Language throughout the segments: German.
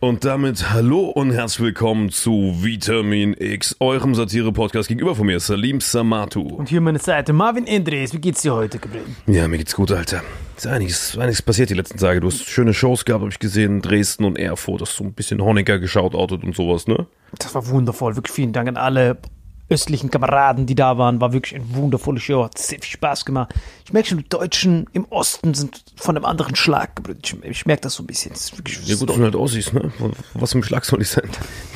Und damit hallo und herzlich willkommen zu Vitamin X, eurem Satire-Podcast gegenüber von mir, Salim Samatu. Und hier meine Seite, Marvin Endres. Wie geht's dir heute, Gabriel? Ja, mir geht's gut, Alter. Ist einiges, einiges passiert die letzten Tage. Du hast schöne Shows gehabt, habe ich gesehen, Dresden und Erfurt. Hast so ein bisschen Honecker geschaut, Autot und sowas, ne? Das war wundervoll. Wirklich vielen Dank an alle östlichen Kameraden, die da waren. War wirklich ein wundervolles Show, hat sehr viel Spaß gemacht. Ich merke schon, die Deutschen im Osten sind von einem anderen Schlag. Ich, ich merke das so ein bisschen. Das ist wirklich Ja gut, dass du halt aussiehst, ne? Was im Schlag soll ich sein?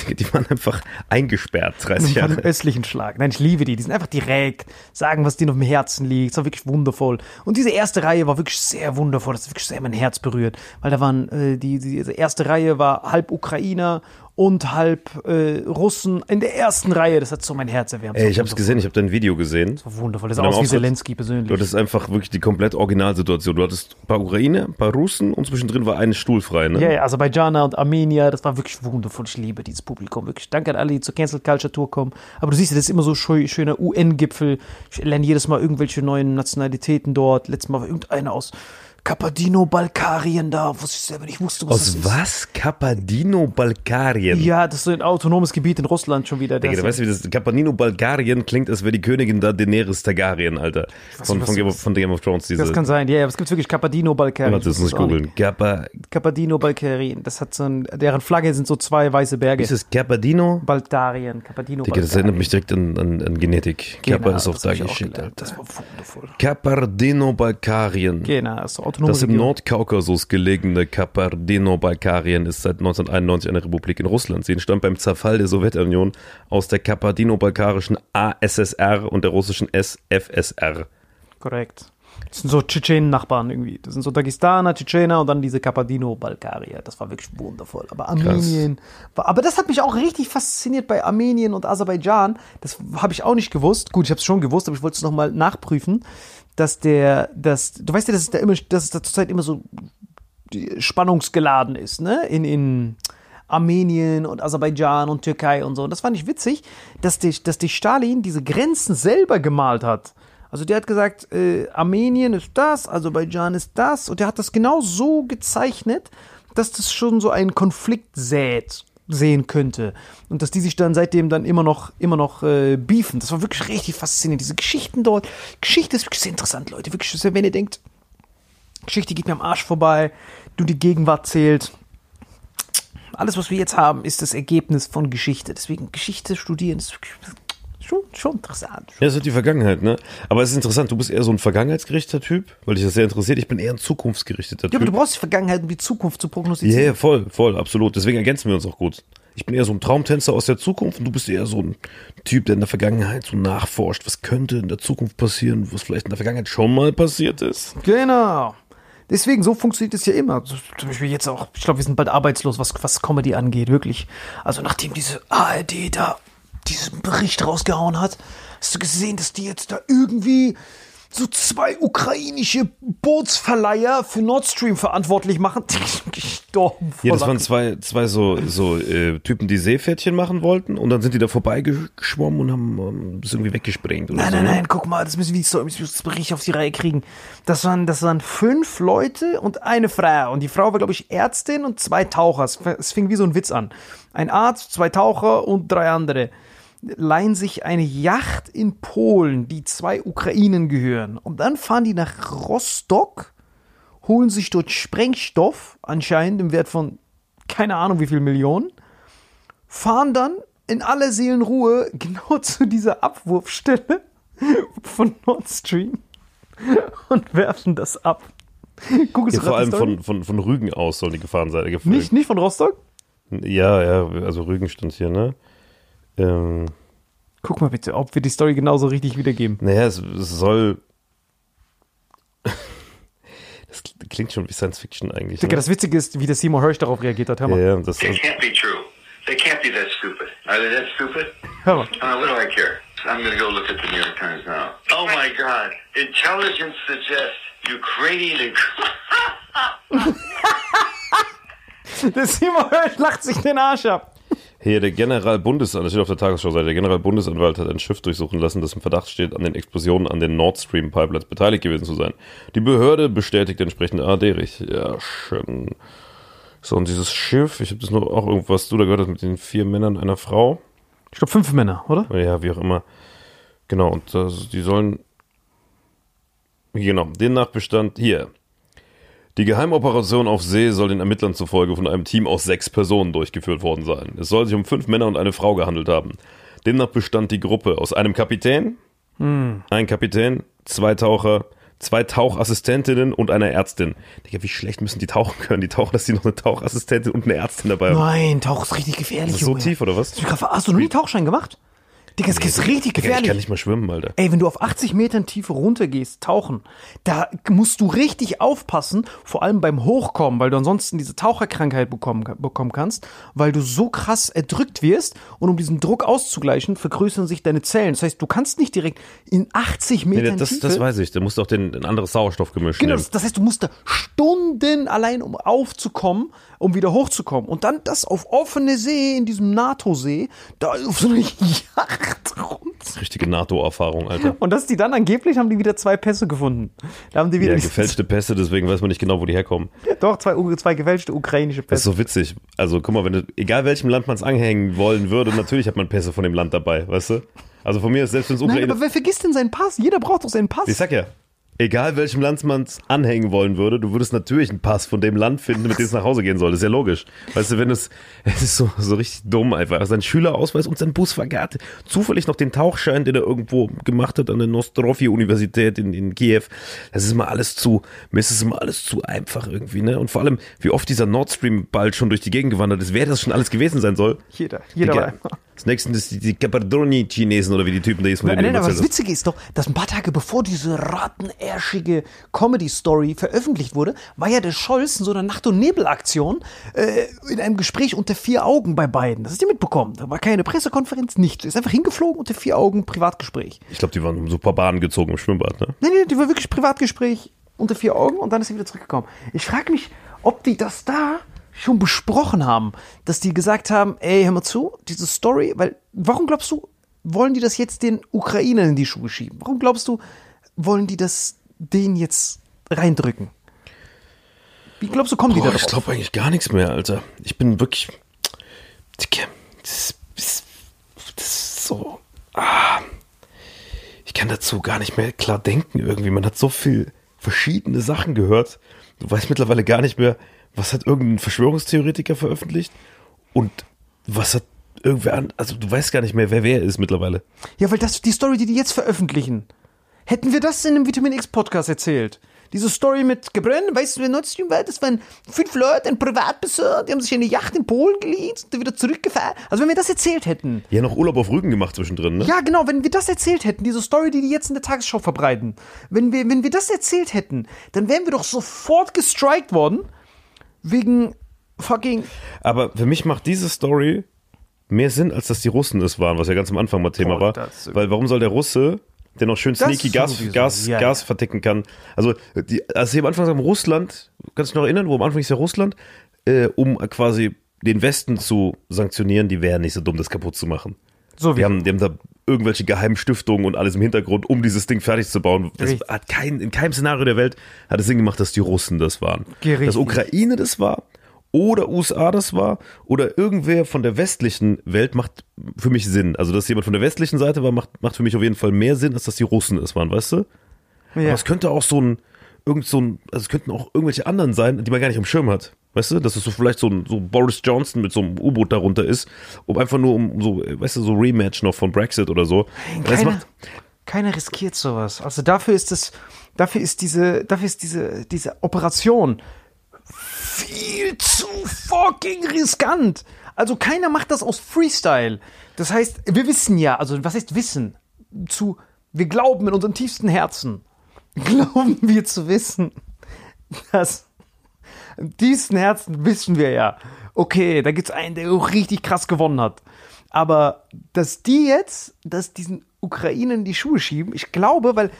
Die, die waren einfach eingesperrt, 30 von dem Jahre. östlichen Schlag. Nein, ich liebe die. Die sind einfach direkt, sagen, was denen auf dem Herzen liegt. Es war wirklich wundervoll. Und diese erste Reihe war wirklich sehr wundervoll. Das hat wirklich sehr mein Herz berührt. Weil da waren, äh, die, die diese erste Reihe war halb Ukrainer und halb äh, Russen in der ersten Reihe. Das hat so mein Herz erwärmt. Ey, ich hab's gesehen, ich habe dein Video gesehen. Das war wundervoll. Das sah aus wie Zelensky Du persönlich. hattest einfach wirklich die komplett Originalsituation. Du hattest ein paar Ukraine, ein paar Russen und zwischendrin war ein Stuhl frei, ne? Ja, ja, Aserbaidschaner und Armenier, das war wirklich wundervoll. Ich liebe dieses Publikum. Wirklich. Danke an alle, die zur Cancel Culture Tour kommen. Aber du siehst ja, das ist immer so schön, schöner UN-Gipfel. Ich lerne jedes Mal irgendwelche neuen Nationalitäten dort. Letztes Mal war irgendeiner aus Kappadino-Balkarien da, was ich selber nicht wusste, was das Aus ist. was? Kappadino-Balkarien. Ja, das ist so ein autonomes Gebiet in Russland schon wieder. Digga, Das du weißt, wie das Kappadino-Balkarien klingt, als wäre die Königin da Daenerys Targaryen, Alter. Von, was- von, Game, of, von Game of Thrones, diese. das kann sein, ja, ja, aber es gibt wirklich Kappadino-Balkarien. Warte, das muss ich googeln. Kappa, Kappadino-Balkarien, das hat so ein, deren Flagge sind so zwei weiße Berge. ist es Kappadino? Baltarien, Kappadino, Digga, das erinnert mich direkt an, an, an Genetik. Kappa ist auch das da gelernt. Alter. Das war wundervoll. Kapardino-Balkarien. Genau, das ist so autonome Das im Region. Nordkaukasus gelegene Kapardino-Balkarien ist seit 1991 eine Republik in Russland. Sie entstand beim Zerfall der Sowjetunion aus der kapardino-balkarischen ASSR und der russischen SFSR. Korrekt. Das sind so Tschetschenen-Nachbarn irgendwie. Das sind so Dagestaner, Tschetschener und dann diese Kappadino-Balkarier. Das war wirklich wundervoll. Aber Armenien, war, aber das hat mich auch richtig fasziniert bei Armenien und Aserbaidschan. Das habe ich auch nicht gewusst. Gut, ich habe es schon gewusst, aber ich wollte es nochmal nachprüfen, dass der, dass, du weißt ja, dass es da immer, dass es da zurzeit immer so spannungsgeladen ist, ne? In, in Armenien und Aserbaidschan und Türkei und so. Und das fand ich witzig, dass die, dass die Stalin diese Grenzen selber gemalt hat. Also der hat gesagt, äh, Armenien ist das, Aserbaidschan ist das. Und der hat das genau so gezeichnet, dass das schon so einen Konflikt sät sehen könnte und dass die sich dann seitdem dann immer noch immer noch äh, beefen. Das war wirklich richtig faszinierend. Diese Geschichten dort, Geschichte ist wirklich sehr interessant, Leute. Wirklich, wenn ihr denkt, Geschichte geht mir am Arsch vorbei, nur die Gegenwart zählt. Alles, was wir jetzt haben, ist das Ergebnis von Geschichte. Deswegen Geschichte studieren ist wirklich schon, schon interessant. Ja, das ist die Vergangenheit, ne? Aber es ist interessant, du bist eher so ein vergangenheitsgerichteter Typ, weil dich das sehr interessiert. Ich bin eher ein zukunftsgerichteter Ja, aber Typ. du brauchst die Vergangenheit, um die Zukunft zu prognostizieren. ja, voll, voll, absolut. Deswegen ergänzen wir uns auch gut. Ich bin eher so ein Traumtänzer aus der Zukunft und du bist eher so ein Typ, der in der Vergangenheit so nachforscht. Was könnte in der Zukunft passieren, was vielleicht in der Vergangenheit schon mal passiert ist? Genau. Deswegen, so funktioniert es ja immer. Zum Beispiel jetzt auch, ich glaube, wir sind bald arbeitslos, was, was Comedy angeht, wirklich. Also nachdem diese ARD da diesen Bericht rausgehauen hat, hast du gesehen, dass die jetzt da irgendwie so zwei ukrainische Bootsverleiher für Nord Stream verantwortlich machen. Die sind gestorben. vor Ja, das waren zwei, zwei so, so äh, Typen, die Seepferdchen machen wollten und dann sind die da vorbeigeschwommen und haben ähm, das irgendwie weggesprengt. Oder Nein, so, nein, ne? nein, guck mal, das müssen wir so, das Bericht auf die Reihe kriegen. Das waren, das waren fünf Leute und eine Frau. Und die Frau war, glaube ich, Ärztin und zwei Taucher. Es, es fing wie so ein Witz an. Ein Arzt, zwei Taucher und drei andere leihen sich eine Yacht in Polen, die zwei Ukrainen gehören. Und dann fahren die nach Rostock, holen sich dort Sprengstoff, anscheinend im Wert von keine Ahnung wie viel Millionen, fahren dann in aller Seelenruhe genau zu dieser Abwurfstelle von Nord Stream und werfen das ab. Guck es Ja, vor allem von, von, von Rügen aus sollen die gefahren sein. geflogen. nicht, nicht von Rostock? Ja, ja, also Rügen stand hier, ne? Ähm, Guck mal bitte, ob wir die Story genauso richtig wiedergeben. naja, es, es soll. Das klingt schon wie Science Fiction eigentlich. Digga, Ne? das Witzige ist, wie der Seymour Hirsch darauf reagiert hat. Hör Ja, mal. ja, das, It can't be true. They can't be that stupid. Are they that stupid? Hör mal. Uh, what do I care? I'm going to go look at the New York Times now. Oh my God. Intelligence suggests Ukrainian. Der Seymour Hirsch lacht sich den Arsch ab. Hier, der Generalbundesanwalt, das steht auf der Tagesschau-Seite, der Generalbundesanwalt hat ein Schiff durchsuchen lassen, das im Verdacht steht, an den Explosionen an den Nord Stream Pipelines beteiligt gewesen zu sein. Die Behörde bestätigt entsprechend ARD-Rich. Ja, schön. So, und dieses Schiff, ich habe das nur auch irgendwas, du da gehört hast mit den vier Männern einer Frau. Ich glaube, fünf Männer, oder? Ja, wie auch immer. Genau, und das, die sollen. Genau, demnach bestand hier. Die Geheimoperation auf See soll den Ermittlern zufolge von einem Team aus sechs Personen durchgeführt worden sein. Es soll sich um fünf Männer und eine Frau gehandelt haben. Demnach bestand die Gruppe aus einem Kapitän, ein Kapitän, zwei Taucher, zwei Tauchassistentinnen und einer Ärztin. Digga, wie schlecht müssen die tauchen können? Die tauchen, dass die noch eine Tauchassistentin und eine Ärztin dabei haben. Nein, Tauch ist richtig gefährlich, Das ist so Junge. tief, oder was? Hast du noch nie Tauchschein gemacht? Digga, das ist richtig Digga, ich gefährlich. kann nicht mal schwimmen, Alter. Ey, wenn du auf 80 Metern Tiefe runtergehst, tauchen, da musst du richtig aufpassen, vor allem beim Hochkommen, weil du ansonsten diese Taucherkrankheit bekommen, bekommen kannst, weil du so krass erdrückt wirst und um diesen Druck auszugleichen, vergrößern sich deine Zellen. Das heißt, du kannst nicht direkt in 80 Nee, Metern das, Tiefe... das weiß ich. Da musst du auch den, ein anderes Sauerstoffgemisch Genau, nehmen. das, das heißt, du musst da Stunden allein, um aufzukommen, um wieder hochzukommen. Und dann das auf offene See, in diesem NATO-See, da auf so eine Yacht. Richtige NATO-Erfahrung, Alter. Und dass die dann angeblich haben die wieder zwei Pässe gefunden. Da haben die wieder Ja, gefälschte Pässe, deswegen weiß man nicht genau, wo die herkommen. Doch, zwei, zwei gefälschte ukrainische Das Pässe. ist so witzig. Also, guck mal, wenn du, egal welchem Land man es anhängen wollen würde, natürlich hat man Pässe von dem Land dabei, weißt du? Also von mir ist selbst wenn es Nein, Ukraine. aber wer vergisst denn seinen Pass? Jeder braucht doch seinen Pass. Ich sag ja, egal welchem Land man es anhängen wollen würde, du würdest natürlich einen Pass von dem Land finden, mit dem es nach Hause gehen soll. Das ist ja logisch. Weißt du, wenn es, es ist so, so richtig dumm einfach. Also sein Schülerausweis und sein Busfahrer hat zufällig noch den Tauchschein, den er irgendwo gemacht hat an der Nostrofi-Universität in, in Kiew. Das ist immer alles zu, mir ist es immer alles zu einfach irgendwie, ne? Und vor allem, wie oft dieser Nord Stream bald schon durch die Gegend gewandert ist, wer das schon alles gewesen sein soll. Jeder, jeder war. Das nächste ist die, die Capardoni-Chinesen oder wie die Typen da von Nein, nein, aber das. Witzige ist doch, dass ein paar Tage bevor diese rattenärschige Comedy-Story veröffentlicht wurde, war ja der Scholz in so einer Nacht- und Nebel-Aktion äh, in einem Gespräch unter vier Augen bei beiden. Das hast du mitbekommen. Da war keine Pressekonferenz, nichts. Ist einfach hingeflogen unter vier Augen Privatgespräch. Ich glaube, die waren um super Bahnen gezogen im Schwimmbad, ne? Nein, nein, die war wirklich Privatgespräch unter vier Augen und dann ist sie wieder zurückgekommen. Ich frage mich, ob die das da schon besprochen haben, dass die gesagt haben, ey, hör mal zu, diese Story, weil, warum glaubst du, wollen die das jetzt den Ukrainern in die Schuhe schieben? Warum glaubst du, wollen die das denen jetzt reindrücken? Wie glaubst du, kommen die da Boah, ich drauf? glaube eigentlich gar nichts mehr, Alter. Ich bin wirklich. Digga, das, ist- das ist so. Ah, ich kann dazu gar nicht mehr klar denken irgendwie. Man hat so viel verschiedene Sachen gehört. Du weißt mittlerweile gar nicht mehr, was hat irgendein Verschwörungstheoretiker veröffentlicht und was hat irgendwer an. Also du weißt gar nicht mehr, wer wer ist mittlerweile. Ja, weil das die Story, die die jetzt veröffentlichen, hätten wir das in einem Vitamin X Podcast erzählt. Diese Story mit Gebrennen, weißt du, wer Nord Stream war? Das waren fünf Leute, ein Privatbesitzer, die haben sich eine Yacht in Polen geliehen, sind wieder zurückgefahren. Also wenn wir das erzählt hätten, Ja, noch Urlaub auf Rügen gemacht zwischendrin, ne? ja genau, wenn wir das erzählt hätten, diese Story, die die jetzt in der Tagesschau verbreiten, wenn wir, wenn wir das erzählt hätten, dann wären wir doch sofort gestrikt worden, wegen fucking, Aber für mich macht diese Story mehr Sinn, als dass die Russen es waren, was ja ganz am Anfang mal Thema Boah, war. Weil warum soll der Russe, der noch schön sneaky Gas, sowieso, Gas, ja, Gas ja. verticken kann? Also, die, als sie am Anfang sagen, Russland, kannst du dich noch erinnern, wo am Anfang ist ja Russland, äh, um quasi den Westen zu sanktionieren, die wären nicht so dumm, das kaputt zu machen. so Die wie, haben, die haben da irgendwelche geheimen Stiftungen und alles im Hintergrund, um dieses Ding fertig zu bauen. Das Richtig. hat kein, in keinem Szenario der Welt hat es Sinn gemacht, dass die Russen das waren. Richtig. Dass Ukraine das war oder USA das war oder irgendwer von der westlichen Welt macht für mich Sinn. Also, dass jemand von der westlichen Seite war, macht, macht für mich auf jeden Fall mehr Sinn, als dass die Russen es waren, weißt du? Aber ja. es könnte auch so ein, irgend so ein, also es könnten auch irgendwelche anderen sein, die man gar nicht im Schirm hat. Weißt du, dass es so vielleicht so ein so Boris Johnson mit so einem U-Boot darunter ist, um einfach nur um so, weißt du, so Rematch noch von Brexit oder so. Keiner, keiner riskiert sowas. Also dafür ist es, dafür ist diese, dafür ist diese, diese Operation viel zu fucking riskant. Also keiner macht das aus Freestyle. Das heißt, wir wissen ja, also was heißt wissen? Zu, wir glauben in unserem tiefsten Herzen, glauben wir zu wissen, dass im tiefsten Herzen wissen wir ja, okay, da gibt's einen, der auch richtig krass gewonnen hat. Aber dass die jetzt, dass diesen Ukrainern in die Schuhe schieben, ich glaube, weil,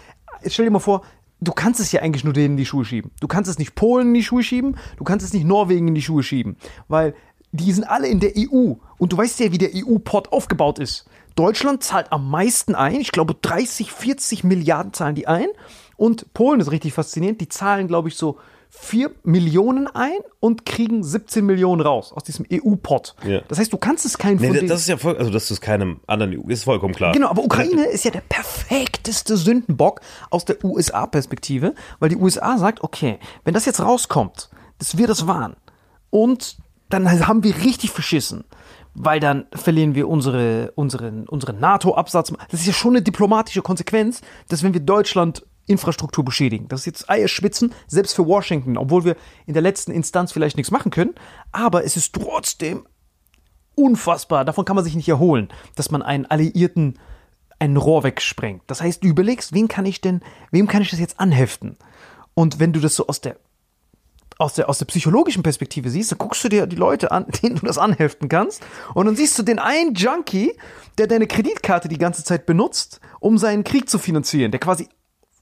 stell dir mal vor, du kannst es ja eigentlich nur denen in die Schuhe schieben. Du kannst es nicht Polen in die Schuhe schieben, du kannst es nicht Norwegen in die Schuhe schieben, weil die sind alle in der EU und du weißt ja, wie der EU-Pot aufgebaut ist. Deutschland zahlt am meisten ein, ich glaube 30, 40 Milliarden zahlen die ein und Polen ist richtig faszinierend, die zahlen, glaube ich, so 4 Millionen ein und kriegen 17 Millionen raus aus diesem EU-Pot. Ja. Das heißt, du kannst es keinen nee, von das ist ja voll, also dass du es keinem anderen, ist vollkommen klar. Genau, aber Ukraine ist ja der perfekteste Sündenbock aus der USA-Perspektive, weil die USA sagt, okay, wenn das jetzt rauskommt, dass wir das waren und dann haben wir richtig verschissen, weil dann verlieren wir unsere, unseren, unseren NATO-Absatz. Das ist ja schon eine diplomatische Konsequenz, dass wenn wir Deutschland Infrastruktur beschädigen. Das ist jetzt Eierschwitzen, selbst für Washington, obwohl wir in der letzten Instanz vielleicht nichts machen können. Aber es ist trotzdem unfassbar. Davon kann man sich nicht erholen, dass man einen Alliierten ein Rohr wegsprengt. Das heißt, du überlegst, wen kann ich denn, wem kann ich das jetzt anheften? Und wenn du das so aus der aus der, aus der psychologischen Perspektive siehst, dann guckst du dir die Leute an, denen du das anheften kannst. Und dann siehst du den einen Junkie, der deine Kreditkarte die ganze Zeit benutzt, um seinen Krieg zu finanzieren, der quasi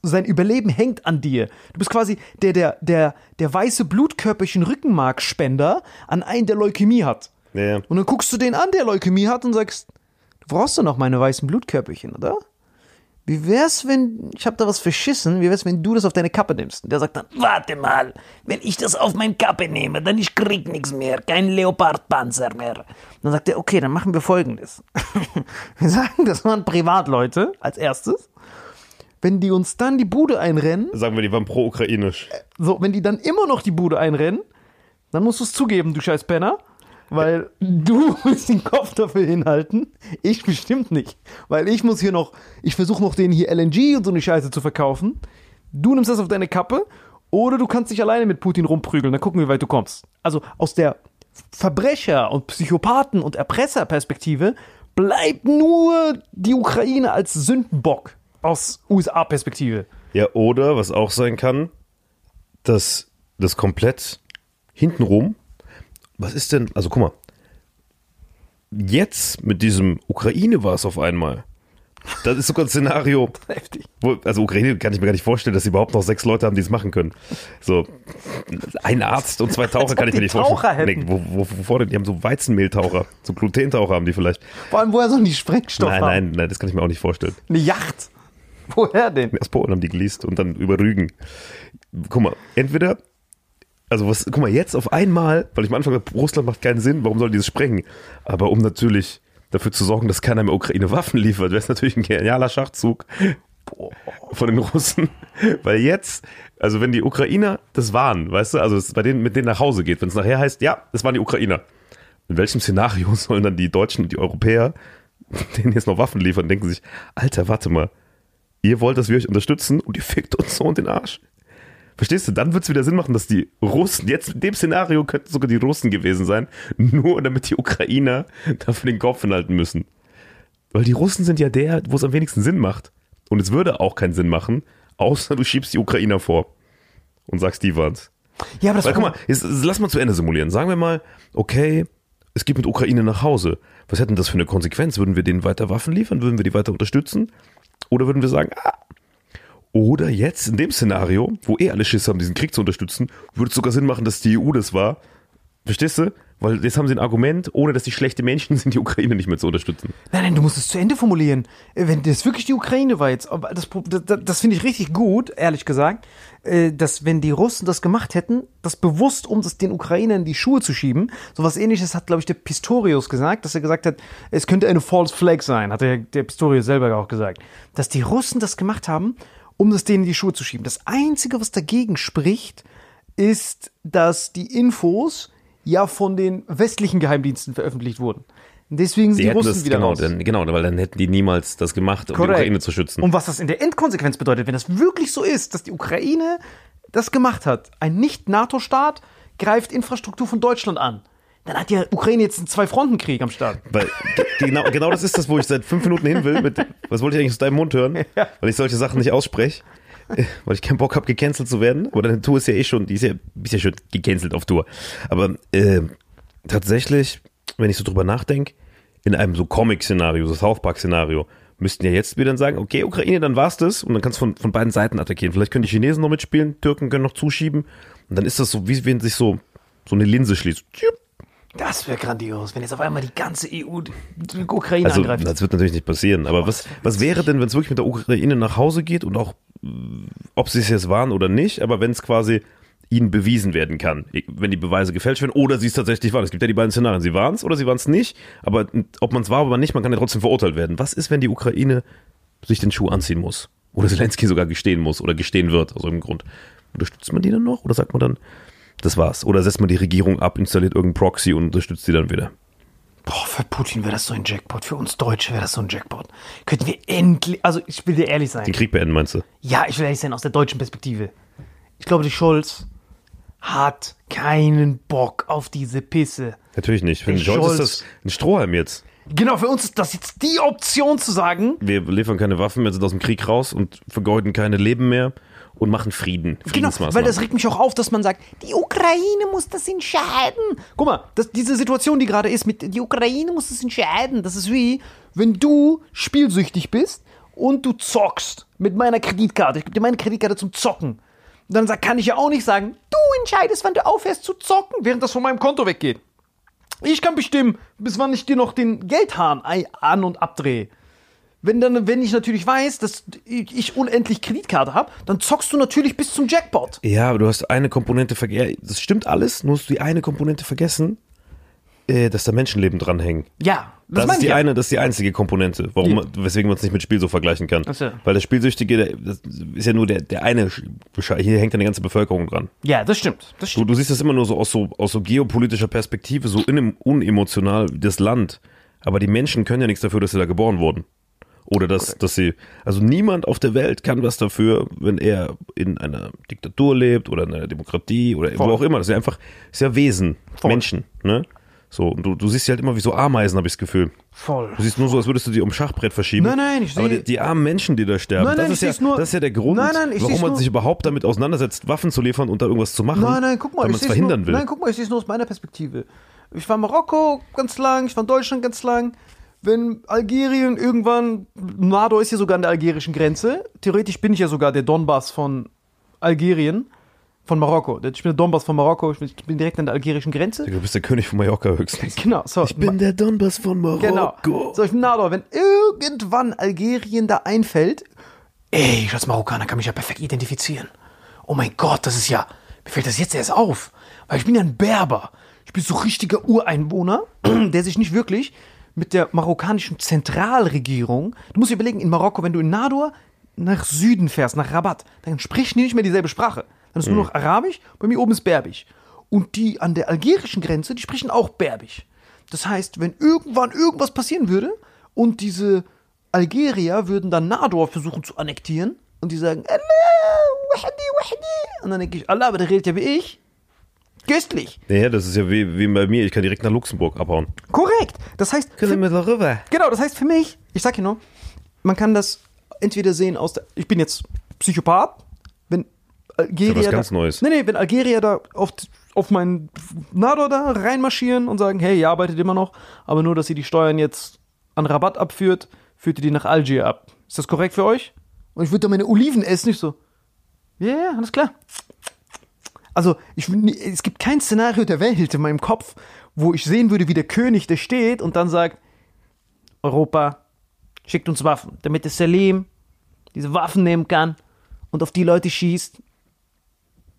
sein Überleben hängt an dir. Du bist quasi der, der, der, der weiße Blutkörperchen Rückenmarkspender an einen, der Leukämie hat. Ja. Und dann guckst du den an, der Leukämie hat und sagst, du brauchst doch noch meine weißen Blutkörperchen, oder? Wie wär's, wenn, ich hab da was verschissen, wie wär's, wenn du das auf deine Kappe nimmst? Und der sagt dann, warte mal, wenn ich das auf meine Kappe nehme, dann ich krieg nichts mehr, kein Leopardpanzer mehr. Und dann sagt er, okay, dann machen wir folgendes. wir sagen, das waren Privatleute als erstes. Wenn die uns dann die Bude einrennen, Sagen wir, die waren pro-ukrainisch. so, wenn die dann immer noch die Bude einrennen, dann musst du es zugeben, du scheiß Penner. Weil du musst den Kopf dafür hinhalten. Ich bestimmt nicht. Weil ich muss hier noch, ich versuche noch denen hier LNG und so eine Scheiße zu verkaufen. Du nimmst das auf deine Kappe oder du kannst dich alleine mit Putin rumprügeln. Dann gucken wir, wie weit du kommst. Also aus der Verbrecher- und Psychopathen- und Erpresserperspektive bleibt nur die Ukraine als Sündenbock aus USA-Perspektive. Ja, oder was auch sein kann, dass das komplett hintenrum, was ist denn, also guck mal, jetzt mit diesem Ukraine war es auf einmal. Das ist sogar ein Szenario, Heftig. wo, also Ukraine kann ich mir gar nicht vorstellen, dass sie überhaupt noch sechs Leute haben, die es machen können. So, ein Arzt und zwei Taucher kann ich mir nicht vorstellen. Taucher hätten. Nee, wo, wo, wovor denn? Die haben so Weizenmehltaucher, so Glutentaucher haben die vielleicht. Vor allem, woher sollen die Sprengstoff Nein, haben? nein, nein, das kann ich mir auch nicht vorstellen. Eine Yacht. Woher denn? Aus Polen haben die geleast und dann über Rügen. Guck mal, entweder, also was, guck mal, jetzt auf einmal, weil ich am Anfang gesagt habe, Russland macht keinen Sinn, warum soll die das sprengen? Aber um natürlich dafür zu sorgen, dass keiner mehr Ukraine Waffen liefert, wäre es natürlich ein genialer Schachzug von den Russen. Weil jetzt, also wenn die Ukrainer das waren, weißt du, also es bei denen, mit denen nach Hause geht, wenn es nachher heißt, ja, das waren die Ukrainer. In welchem Szenario sollen dann die Deutschen und die Europäer denen jetzt noch Waffen liefern, denken sich, Alter, warte mal, ihr wollt, dass wir euch unterstützen und ihr fickt uns so in den Arsch. Verstehst du? Dann wird es wieder Sinn machen, dass die Russen, jetzt in dem Szenario könnten sogar die Russen gewesen sein, nur damit die Ukrainer dafür den Kopf hinhalten müssen. Weil die Russen sind ja der, wo es am wenigsten Sinn macht. Und es würde auch keinen Sinn machen, außer du schiebst die Ukrainer vor und sagst, die waren's. Ja, aber das Weil guck mal, jetzt, lass mal zu Ende simulieren. Sagen wir mal, okay, es geht mit Ukraine nach Hause. Was hätten das für eine Konsequenz? Würden wir denen weiter Waffen liefern? Würden wir die weiter unterstützen? Oder würden wir sagen, ah. Oder jetzt in dem Szenario, wo eh alle Schiss haben, diesen Krieg zu unterstützen, würde es sogar Sinn machen, dass die EU das war. Verstehst du? Weil jetzt haben sie ein Argument, ohne dass die schlechte Menschen sind, die Ukraine nicht mehr zu unterstützen. Nein, nein, du musst es zu Ende formulieren. Äh, Wenn das wirklich die Ukraine war jetzt, das, das, das finde ich richtig gut, ehrlich gesagt, dass wenn die Russen das gemacht hätten, das bewusst, um das den Ukrainern in die Schuhe zu schieben, sowas ähnliches hat, glaube ich, der Pistorius gesagt, dass er gesagt hat, es könnte eine False Flag sein, hat der, der Pistorius selber auch gesagt, dass die Russen das gemacht haben, um das denen in die Schuhe zu schieben. Das Einzige, was dagegen spricht, ist, dass die Infos ja von den westlichen Geheimdiensten veröffentlicht wurden. Deswegen sind Die die, Russen das, wieder genau, raus. dann, genau, weil dann hätten die niemals das gemacht, um Korrekt. die Ukraine zu schützen. Und was das in der Endkonsequenz bedeutet, wenn das wirklich so ist, dass die Ukraine das gemacht hat, ein Nicht-NATO-Staat greift Infrastruktur von Deutschland an, dann hat die Ukraine jetzt einen Zwei-Fronten-Krieg am Start. Weil ge- genau, genau das ist das, wo ich seit fünf Minuten hin will. Mit, was wollte ich eigentlich aus deinem Mund hören? Weil ich solche Sachen nicht ausspreche. Weil ich keinen Bock habe, gecancelt zu werden. Aber deine Tour ist ja eh schon, die ist ja, ist ja schon gecancelt auf Tour. Aber äh, tatsächlich, wenn ich so drüber nachdenke, in einem so Comic-Szenario, so South Park-Szenario, müssten ja jetzt wieder dann sagen, okay, Ukraine, dann war's das. Und dann kannst du von, von beiden Seiten attackieren. Vielleicht können die Chinesen noch mitspielen, Türken können noch zuschieben. Und dann ist das so, wie wenn sich so, so eine Linse schließt. Das wäre grandios, wenn jetzt auf einmal die ganze EU die Ukraine Also, angreift. das wird natürlich nicht passieren. Aber was, was wäre denn, wenn es wirklich mit der Ukraine nach Hause geht und auch, mh, ob sie es jetzt waren oder nicht, aber wenn es quasi ihnen bewiesen werden kann, wenn die Beweise gefälscht werden oder sie es tatsächlich waren. Es gibt ja die beiden Szenarien. Sie waren es oder sie waren es nicht, aber ob man es war oder nicht, man kann ja trotzdem verurteilt werden. Was ist, wenn die Ukraine sich den Schuh anziehen muss? Oder Zelensky sogar gestehen muss oder gestehen wird, aus irgendeinem Grund. Unterstützt man die dann noch oder sagt man dann, das war's? Oder setzt man die Regierung ab, installiert irgendeinen Proxy und unterstützt sie dann wieder? Boah, für Putin wäre das so ein Jackpot. Für uns Deutsche wäre das so ein Jackpot. Könnten wir endlich, also ich will dir ehrlich sein. Den Krieg beenden, meinst du? Ja, ich will ehrlich sein, aus der deutschen Perspektive. Ich glaube, die Scholz hat keinen Bock auf diese Pisse. Natürlich nicht. Für den Scholz ist das ein Strohhalm jetzt. Genau, für uns ist das jetzt die Option zu sagen, Wir liefern keine Waffen, wir sind aus dem Krieg raus und vergeuden keine Leben mehr und machen Frieden. Genau, weil das regt mich auch auf, dass man sagt, die Ukraine muss das entscheiden. Guck mal, das, diese Situation, die gerade ist, mit die Ukraine muss das entscheiden. Das ist wie, wenn du spielsüchtig bist und du zockst mit meiner Kreditkarte. Ich gebe dir meine Kreditkarte zum Zocken. Und dann kann ich ja auch nicht sagen, du entscheidest, wann du aufhörst zu zocken, während das von meinem Konto weggeht. Ich kann bestimmen, bis wann ich dir noch den Geldhahn an- und abdrehe. Wenn, dann, wenn ich natürlich weiß, dass ich unendlich Kreditkarte habe, dann zockst du natürlich bis zum Jackpot. Ja, aber du hast eine Komponente vergessen. Das stimmt alles, nur hast du die eine Komponente vergessen, dass da Menschenleben dranhängen. Ja, Das, meine ist die ja. eine, das ist die einzige Komponente, warum, Ja. weswegen man es nicht mit Spiel so vergleichen kann. So. Weil der Spielsüchtige, der, das ist ja nur der, der eine, hier hängt eine ganze Bevölkerung dran. Ja, das stimmt. Das Du, stimmt. du siehst das immer nur so aus so, aus so geopolitischer Perspektive, so in, unemotional das Land. Aber die Menschen können ja nichts dafür, dass sie da geboren wurden. Oder dass, dass sie, also niemand auf der Welt kann was dafür, wenn er in einer Diktatur lebt oder in einer Demokratie oder Voll. wo auch immer. Das ist ja einfach, das ist ja Wesen, Voll. Menschen, ne? So, und du, du siehst sie halt immer wie so Ameisen, habe ich das Gefühl. Voll. Du siehst nur so, als würdest du die um Schachbrett verschieben. Nein, nein, ich Aber sehe- die, die armen Menschen, die da sterben, Nein, nein, das, ist ja, nur- das ist ja der Grund, Nein, nein, warum man sich überhaupt damit auseinandersetzt, Waffen zu liefern und da irgendwas zu machen. Nein, nein, guck mal. weil man es verhindern nur, will. Nein, guck mal, ich sehe es nur aus meiner Perspektive. Ich war in Marokko ganz lang, ich war in Deutschland ganz lang. Wenn Algerien irgendwann, Nado ist ja sogar an der algerischen Grenze. Theoretisch bin ich ja sogar der Donbass von Algerien, von Marokko. Ich bin der Donbass von Marokko, ich bin- direkt an der algerischen Grenze. Du bist der König von Mallorca höchstens. Genau, so. Ich bin der Donbass von Marokko. Genau. So, ich bin Nado. Wenn irgendwann Algerien da einfällt, ey, ich als Marokkaner kann mich ja perfekt identifizieren. Oh mein Gott, das ist ja, mir fällt das jetzt erst auf. Weil ich bin ja ein Berber. Ich bin so richtiger Ureinwohner, der sich nicht wirklich mit der marokkanischen Zentralregierung, du musst dir überlegen, in Marokko, wenn du in Nador nach Süden fährst, nach Rabat, dann sprechen die nicht mehr dieselbe Sprache. Dann ist nur noch Arabisch, bei mir oben ist Berbisch. Und die an der algerischen Grenze, die sprechen auch Berbisch. Das heißt, wenn irgendwann irgendwas passieren würde und diese Algerier würden dann Nador versuchen zu annektieren und die sagen, Allah, wahdi, wahdi. Und dann denke ich, Allah, aber der redet ja wie ich. Köstlich. Ja, das ist ja wie, wie bei mir. Ich kann direkt nach Luxemburg abhauen. Korrekt. Das heißt, für, Kilometer rüber. genau, das heißt für mich, ich sag hier nur, man kann das entweder sehen aus der, ich bin jetzt Psychopath, wenn Algerier was da, ganz Neues. Nee, nee, wenn Algerier da auf, auf meinen Nador da reinmarschieren und sagen, hey, ihr arbeitet immer noch, aber nur, dass ihr die Steuern jetzt an Rabatt abführt, führt ihr die nach Algier ab. Ist das korrekt für euch? Und ich würde da meine Oliven essen, nicht so. Ja, ja, alles klar. Also, ich, es gibt kein Szenario der Welt in meinem Kopf, wo ich sehen würde, wie der König da steht und dann sagt, Europa schickt uns Waffen, damit der Salim diese Waffen nehmen kann und auf die Leute schießt,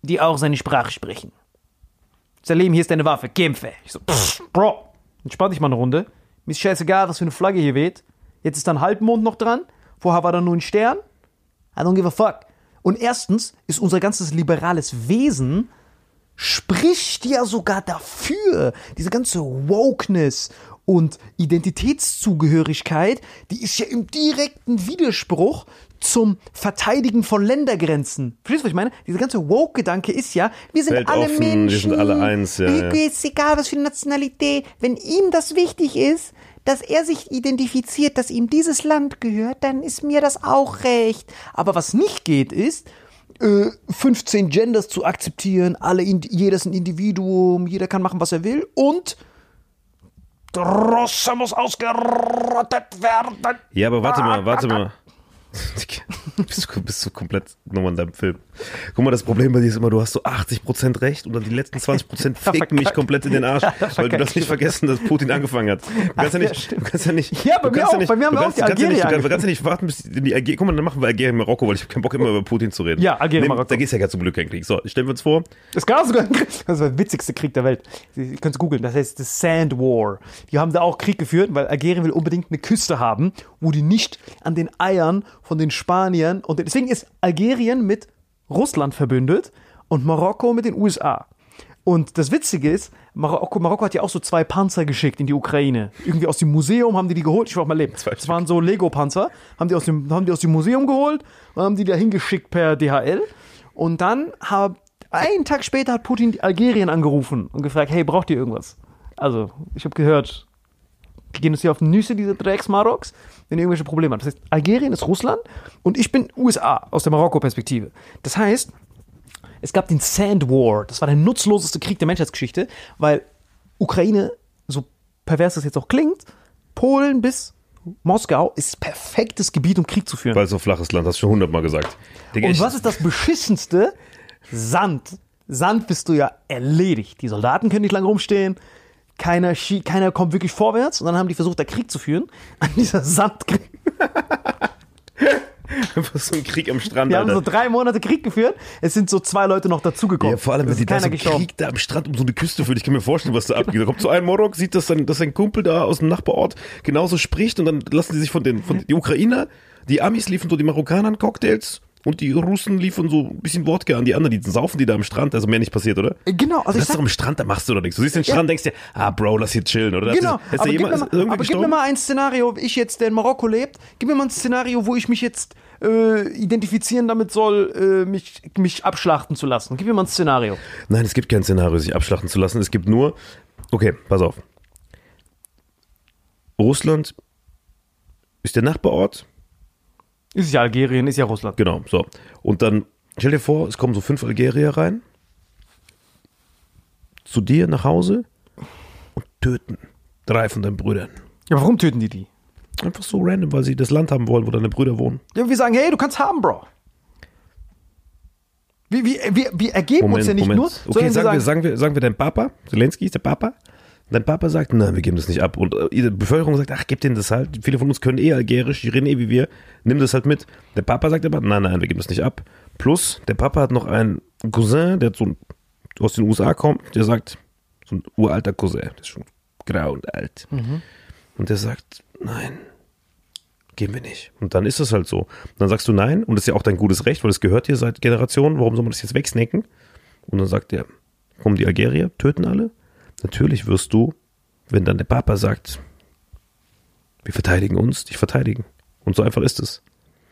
die auch seine Sprache sprechen. Salim, hier ist deine Waffe, kämpfe. Ich so, pff, Bro, entspann dich mal eine Runde. Mir ist scheißegal, was für eine Flagge hier weht. Jetzt ist da ein Halbmond noch dran. Vorher war da nur ein Stern. I don't give a fuck. Und erstens ist unser ganzes liberales Wesen spricht ja sogar dafür. Diese ganze Wokeness und Identitätszugehörigkeit, die ist ja im direkten Widerspruch zum Verteidigen von Ländergrenzen. Verstehst du, was ich meine? Dieser ganze Woke-Gedanke ist ja, wir sind alle Weltoffen, wir Menschen. sind alle eins, ja, ja. Ist egal, was für eine Nationalität. Wenn ihm das wichtig ist, dass er sich identifiziert, dass ihm dieses Land gehört, dann ist mir das auch recht. Aber was nicht geht, ist, äh, 15 Genders zu akzeptieren, alle, jeder ist ein Individuum, jeder kann machen, was er will und der Russe muss ausgerottet werden. Ja, aber warte mal, warte mal. bist, du, bist du komplett nochmal in deinem Film. Guck mal, das Problem bei dir ist immer, du hast so 80% recht und dann die letzten 20% ficken mich komplett in den Arsch, weil du darfst nicht vergessen, dass Putin angefangen hat. Du kannst ja nicht, du kannst ja nicht, Ja, bei mir auch. ja nicht, Bei mir haben du auch die nicht, du kannst, ja nicht warten, bis die Algerien, guck mal, dann machen wir Algerien, Marokko, weil ich hab keinen Bock immer über Putin zu reden. Ja, Algerien, Marokko. Da geht's ja zum Glück kein Krieg. So, stellen wir uns vor, Das gab sogar einen Krieg. Das war der witzigste Krieg der Welt. Ihr könnt es googeln. Das heißt The Sand War. Die haben da auch Krieg geführt, weil Algerien will unbedingt eine Küste haben, wo die nicht an den Eiern von den Spaniern und deswegen ist Algerien mit Russland verbündet und Marokko mit den USA. Und das Witzige ist, Marokko, Marokko hat ja auch so zwei Panzer geschickt in die Ukraine. Irgendwie aus dem Museum haben die die geholt. Ich war auch mal leben. Das waren so Lego-Panzer. Haben die aus dem, haben die aus dem Museum geholt und haben die da hingeschickt per DHL. Und dann hat, einen Tag später hat Putin Algerien angerufen und gefragt, hey, braucht ihr irgendwas? Also, ich habe gehört, gehen uns hier auf die Nüsse, diese Drecks-Maroks, wenn ihr irgendwelche Probleme habt. Das heißt, Algerien ist Russland und ich bin USA aus der Marokko-Perspektive. Das heißt, es gab den Sand War. Das war der nutzloseste Krieg der Menschheitsgeschichte, weil Ukraine, so pervers das jetzt auch klingt, Polen bis Moskau ist perfektes Gebiet, um Krieg zu führen. Weil es so flaches Land, hast du schon hundertmal gesagt. Digga, Und was ist das Beschissenste? Sand. Sand bist du ja erledigt. Die Soldaten können nicht lange rumstehen. Keiner, keiner kommt wirklich vorwärts. Und dann haben die versucht, da Krieg zu führen. An dieser Sandkrieg. Einfach so ein Krieg am Strand, Die haben so drei Monate Krieg geführt. Es sind so zwei Leute noch dazugekommen. Ja, vor allem, wenn ist da so. Krieg da am Strand um so eine Küste führt. Ich kann mir vorstellen, was da abgeht. Da kommt so ein Morok, sieht, dass sein, dass sein Kumpel da aus dem Nachbarort genauso spricht und dann lassen die sich von den, von die Ukrainer, die Amis liefern so die Marokkanern Cocktails und die Russen liefern so ein bisschen Wodka an die anderen, die saufen die da am Strand, also mehr nicht passiert, oder? Genau, also das ich ist doch am Strand, da machst du doch nichts. Du siehst den Strand, denkst dir, ah, Bro, lass hier chillen, oder? genau. Ist da aber, gib mir, jemand, mal, ist irgendwie aber gib mir mal ein Szenario, ich jetzt, der in Marokko lebt, gib mir mal ein Szenario, wo ich mich jetzt äh, identifizieren damit soll, äh, mich, mich abschlachten zu lassen. Gib mir mal ein Szenario. Nein, es gibt kein Szenario, sich abschlachten zu lassen. Es gibt nur, okay, pass auf. Russland ist der Nachbarort, Ist ja Algerien, ist ja Russland. genau, so. Und dann, stell dir vor, es kommen so fünf Algerier rein, zu dir nach Hause und töten drei von deinen Brüdern. Ja, warum töten die die? Einfach so random, weil sie das Land haben wollen, wo deine Brüder wohnen. Ja, wir sagen, hey, du kannst haben, Bro. Wir, wir, wir, wir ergeben uns ja nicht nur, Okay, sondern sagen wir, sagen, sagen, wir, sagen wir dein Papa, Zelensky ist der Papa. Dein Papa sagt, nein, wir geben das nicht ab. Und äh, die Bevölkerung sagt, ach, gib denen das halt. Viele von uns können eh algerisch, die reden eh wie wir. Nimm das halt mit. Der Papa sagt aber, nein, nein, wir geben das nicht ab. Plus, der Papa hat noch einen Cousin, der so aus den USA kommt, der sagt, so ein uralter Cousin, der ist schon grau und alt. Und der sagt, nein, geben wir nicht. Und dann ist das halt so. Dann sagst du nein und das ist ja auch dein gutes Recht, weil es gehört dir seit Generationen. Warum soll man das jetzt wegsnacken? Und dann sagt er, kommen die Algerier, töten alle. Natürlich wirst du, wenn dann der Papa sagt, wir verteidigen uns, dich verteidigen. Und so einfach ist es.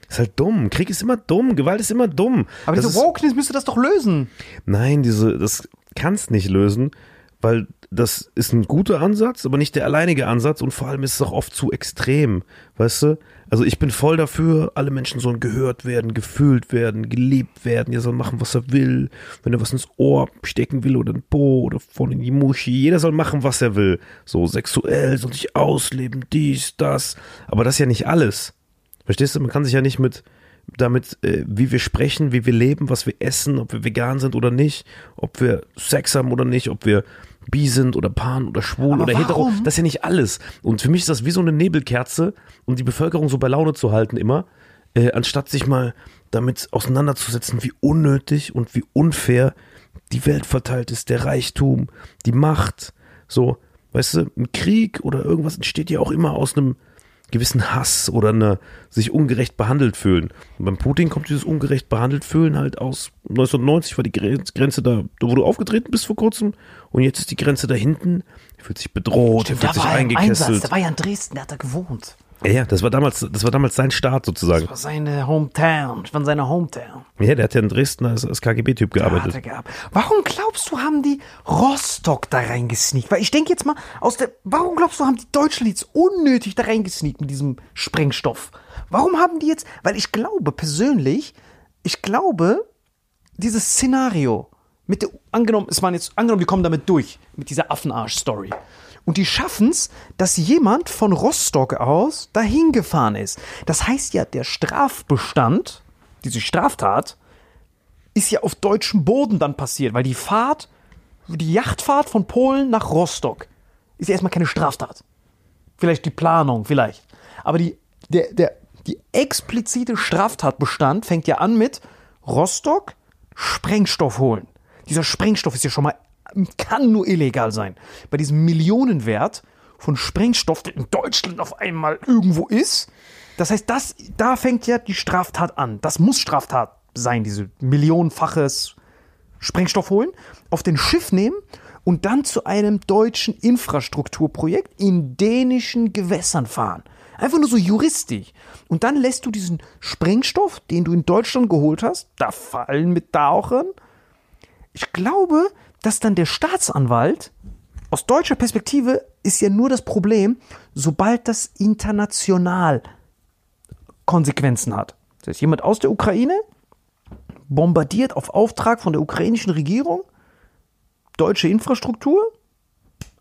Ist halt dumm. Krieg ist immer dumm. Gewalt ist immer dumm. aber Das diese Wokeness müsste das doch lösen. Nein, diese, das kannst nicht lösen, weil das ist ein guter Ansatz, aber nicht der alleinige Ansatz und vor allem ist es auch oft zu extrem, weißt du? Also ich bin voll dafür, alle Menschen sollen gehört werden, gefühlt werden, geliebt werden, jeder soll machen, was er will, wenn er was ins Ohr stecken will oder ein Po oder vorne in die Muschi, jeder soll machen, was er will, so sexuell, soll sich ausleben, dies, das, aber das ist ja nicht alles. Verstehst du, man kann sich ja nicht mit damit, äh, wie wir sprechen, wie wir leben, was wir essen, ob wir vegan sind oder nicht, ob wir Sex haben oder nicht, ob wir bi sind oder pan oder schwul Aber oder hetero. warum? Das ist ja nicht alles. Und für mich ist das wie so eine Nebelkerze, um die Bevölkerung so bei Laune zu halten immer, äh, anstatt sich mal damit auseinanderzusetzen, wie unnötig und wie unfair die Welt verteilt ist, der Reichtum, die Macht. So, weißt du, ein Krieg oder irgendwas entsteht ja auch immer aus einem gewissen Hass oder eine sich ungerecht behandelt fühlen. Und beim Putin kommt dieses ungerecht behandelt fühlen halt aus 1990 war die Grenz- Grenze da, da wo du aufgetreten bist vor kurzem und jetzt ist die Grenze da hinten. Er fühlt sich bedroht, er fühlt sich eingekesselt. der war ja in Dresden, der hat da gewohnt. Ja, das war damals, das war damals sein Start sozusagen. Das war seine Hometown, von seiner Hometown. Ja, der hat ja in Dresden als, als KGB-Typ hat gearbeitet. er gehabt. Warum glaubst du, haben die Rostock da reingesneakt? Weil ich denke jetzt mal, aus der, warum glaubst du, haben die Deutschen jetzt unnötig da reingesneakt mit diesem Sprengstoff? Warum haben die jetzt, weil ich glaube persönlich, ich glaube, dieses Szenario mit der, angenommen, es waren jetzt, angenommen, wir kommen damit durch, mit dieser Affenarsch-Story. Und die schaffen es, dass jemand von Rostock aus dahin gefahren ist. Das heißt ja, der Strafbestand, diese Straftat, ist ja auf deutschem Boden dann passiert, weil die Fahrt, die Yachtfahrt von Polen nach Rostock ist ja erstmal keine Straftat. Vielleicht die Planung, vielleicht. Aber die, der, der, die explizite Straftatbestand fängt ja an mit Rostock Sprengstoff holen. Dieser Sprengstoff ist ja schon mal, kann nur illegal sein. Bei diesem Millionenwert von Sprengstoff, der in Deutschland auf einmal irgendwo ist. Das heißt, das, da fängt ja die Straftat an. Das muss Straftat sein, diese millionenfaches Sprengstoff holen, auf den Schiff nehmen und dann zu einem deutschen Infrastrukturprojekt in dänischen Gewässern fahren. Einfach nur so juristisch. Und dann lässt du diesen Sprengstoff, den du in Deutschland geholt hast, da fallen mit Tauchern. Ich glaube, dass dann der Staatsanwalt aus deutscher Perspektive ist ja nur das Problem, sobald das international Konsequenzen hat. Das heißt, jemand aus der Ukraine bombardiert auf Auftrag von der ukrainischen Regierung deutsche Infrastruktur,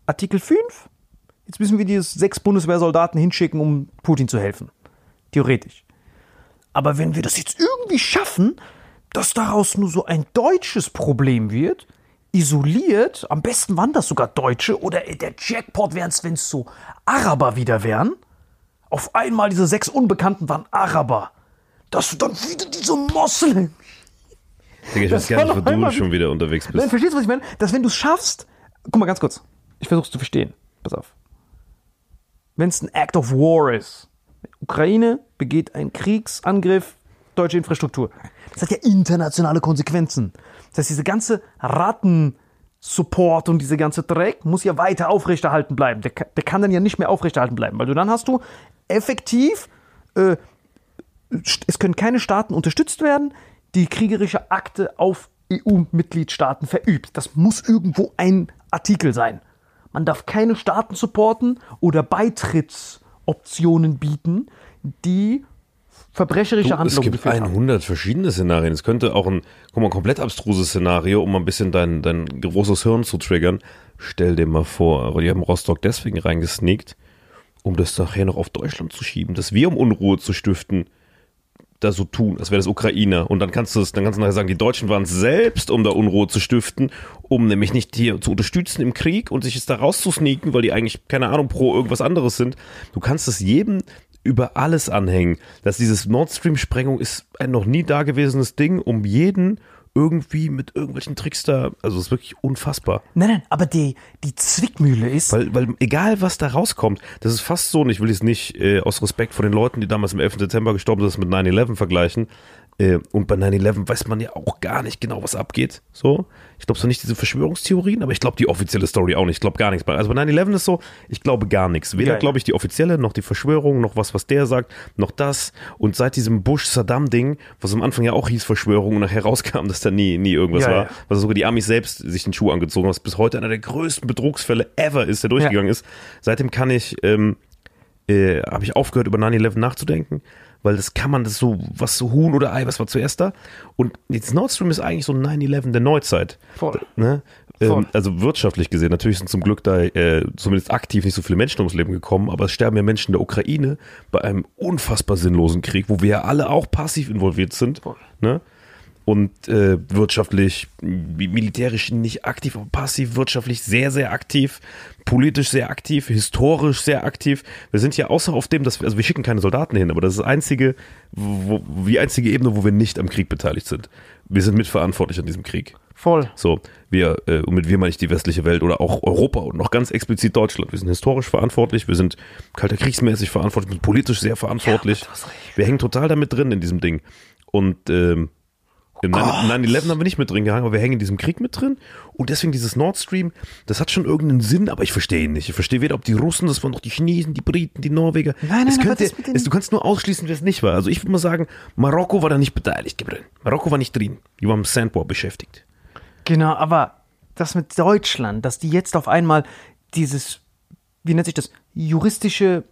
Artikel 5. Jetzt müssen wir die sechs Bundeswehrsoldaten hinschicken, um Putin zu helfen. Theoretisch. Aber wenn wir das jetzt irgendwie schaffen, dass daraus nur so ein deutsches Problem wird, isoliert, am besten waren das sogar Deutsche oder der Jackpot wären es, wenn es so Araber wieder wären. Auf einmal diese sechs Unbekannten waren Araber. Dass du dann wieder diese Moslem. Digga, ich weiß gar nicht, wo du einmal schon wieder unterwegs Nein, bist. verstehst du, was ich meine? Dass wenn du es schaffst, guck mal ganz kurz, ich versuche es zu verstehen. Pass auf. Wenn es ein Act of War ist, Ukraine begeht einen Kriegsangriff, deutsche Infrastruktur. Das hat ja internationale Konsequenzen. Das heißt, diese ganze Ratten-Support und diese ganze Dreck muss ja weiter aufrechterhalten bleiben. Der, der kann dann ja nicht mehr aufrechterhalten bleiben, weil du dann hast du effektiv äh, es können keine Staaten unterstützt werden, die kriegerische Akte auf EU-Mitgliedstaaten verübt. Das muss irgendwo ein Artikel sein. Man darf keine Staaten supporten oder Beitrittsoptionen bieten, die verbrecherische Du, es Handlungen gibt geführt haben. 100 verschiedene Szenarien. Es könnte auch ein, guck mal, komplett abstruses Szenario, um mal ein bisschen dein, dein großes Hirn zu triggern. Stell dir mal vor, aber die haben Rostock deswegen reingesneakt, um das nachher noch auf Deutschland zu schieben, dass wir um Unruhe zu stiften, da so tun, als wäre das Ukrainer. Und dann kannst du es, dann kannst du nachher sagen, die Deutschen waren es selbst, um da Unruhe zu stiften, um nämlich nicht hier zu unterstützen im Krieg und sich jetzt da rauszusneaken, weil die eigentlich, keine Ahnung, pro irgendwas anderes sind. Du kannst es jedem über alles anhängen. Dass dieses Nord Stream-Sprengung ist ein noch nie dagewesenes Ding, um jeden irgendwie mit irgendwelchen Tricks da, also es ist wirklich unfassbar. Nein, nein, aber die, die Zwickmühle ist, Weil, weil egal was da rauskommt, das ist fast so, und ich will es nicht äh, aus Respekt vor den Leuten, die damals am 11. Dezember gestorben sind, mit 9-11 vergleichen. Äh, und bei 9-11 weiß man ja auch gar nicht genau, was abgeht. So. Ich glaube so nicht diese Verschwörungstheorien, aber ich glaube die offizielle Story auch nicht. Ich glaube gar nichts. Also bei 9-11 ist so, ich glaube gar nichts. Weder Ja, ja. glaube ich die offizielle, noch die Verschwörung, noch was, was der sagt, noch das. Und seit diesem Bush-Saddam-Ding, was am Anfang ja auch hieß Verschwörung und nachher rauskam, dass da nie, nie irgendwas Ja, war, was sogar die Amis selbst sich den Schuh angezogen haben, was bis heute einer der größten Betrugsfälle ever ist, der durchgegangen ist. Seitdem kann ich, ähm, äh, habe ich aufgehört, über 9-11 nachzudenken, weil das kann man, das so, was so Huhn oder Ei, was war zuerst da? Und jetzt Nord Stream ist eigentlich so 9-11 der Neuzeit. Voll. Ne? Ähm, also wirtschaftlich gesehen, natürlich sind zum Glück da äh, zumindest aktiv nicht so viele Menschen ums Leben gekommen, aber es sterben ja Menschen in der Ukraine bei einem unfassbar sinnlosen Krieg, wo wir ja alle auch passiv involviert sind. Ne? Und äh, wirtschaftlich, mi- militärisch nicht aktiv, aber passiv, wirtschaftlich sehr, sehr aktiv, politisch sehr aktiv, historisch sehr aktiv. Wir sind ja außer auf dem, dass wir, also wir schicken keine Soldaten hin, aber das ist das einzige, wo, die einzige Ebene, wo wir nicht am Krieg beteiligt sind. Wir sind mitverantwortlich an diesem Krieg. voll. So, wir, äh, und mit wir meine ich die westliche Welt oder auch Europa und noch ganz explizit Deutschland. Wir sind historisch verantwortlich, wir sind kalter kriegsmäßig verantwortlich, wir sind politisch sehr verantwortlich. wir hängen total damit drin in diesem Ding. Und ähm, im 9-11 haben wir nicht mit drin gehangen, aber wir hängen in diesem Krieg mit drin. Und deswegen dieses Nord Stream, das hat schon irgendeinen Sinn, aber ich verstehe ihn nicht. Ich verstehe weder, ob die Russen, das waren doch die Chinesen, die Briten, die Norweger. Nein, nein, es aber könnte, mit es, du kannst nur ausschließen, wer es nicht war. Also ich würde mal sagen, Marokko war da nicht beteiligt, Gabriel. Marokko war nicht drin. Die waren im Sandwar beschäftigt. Genau, aber das mit Deutschland, dass die jetzt auf einmal dieses, wie nennt sich das, juristische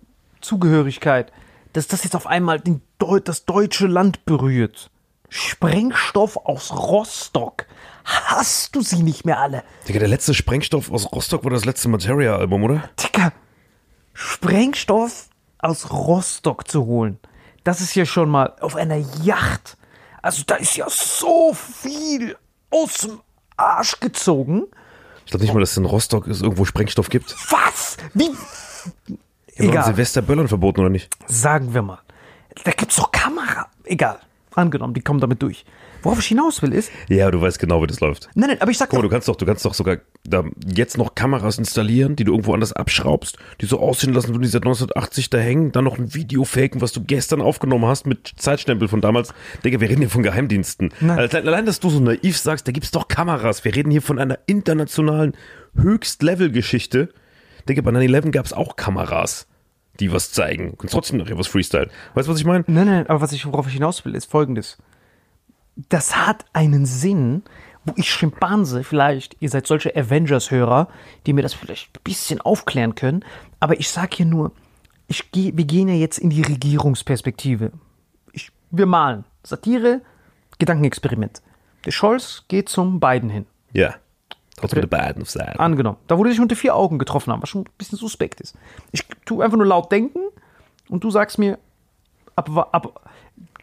Zugehörigkeit, dass das jetzt auf einmal den das deutsche Land berührt. Sprengstoff aus Rostock. Hast du sie nicht mehr alle? Digga, der letzte Sprengstoff aus Rostock war das letzte Materia-Album, oder? Dicker, Sprengstoff aus Rostock zu holen, das ist ja schon mal auf einer Yacht. Also da ist ja so viel aus dem Arsch gezogen. Ich glaube nicht mal, dass es in Rostock es irgendwo Sprengstoff gibt. Was? Wie? Ja, Egal. Silvester Böllern verboten, oder nicht? Sagen wir mal. Da gibt's doch Kamera. Egal. Angenommen, die kommen damit durch. Worauf ich hinaus will ist, Ja, du weißt genau, wie das läuft. nein, nein, aber ich sag Guck mal, doch, du kannst doch, du kannst doch sogar da jetzt noch Kameras installieren, die du irgendwo anders abschraubst, die so aussehen lassen, würden die seit 1980 da hängen, dann noch ein Video faken, was du gestern aufgenommen hast mit Zeitstempel von damals. Digga, wir reden hier von Geheimdiensten. Also, allein, dass du so naiv sagst, da gibt's doch Kameras. Wir reden hier von einer internationalen Höchstlevel-Geschichte. Denke, bei 9-11 gab es auch Kameras, die was zeigen. Und trotzdem nachher was Freestyle. Weißt du, was ich meine? Nein, nein, aber was ich, worauf ich hinaus will, ist folgendes. Das hat einen Sinn, wo ich Schimpanse vielleicht, ihr seid solche Avengers-Hörer, die mir das vielleicht ein bisschen aufklären können, aber ich sag hier nur, ich geh, wir gehen ja jetzt in die Regierungsperspektive. Ich, wir malen. Satire, Gedankenexperiment. Der Scholz geht zum Biden hin. Ja. Trotzdem mit der beiden auf Seite. Angenommen. Da wo die sich unter vier Augen getroffen haben, was schon ein bisschen suspekt ist. Ich tu einfach nur laut denken und du sagst mir, ab, ab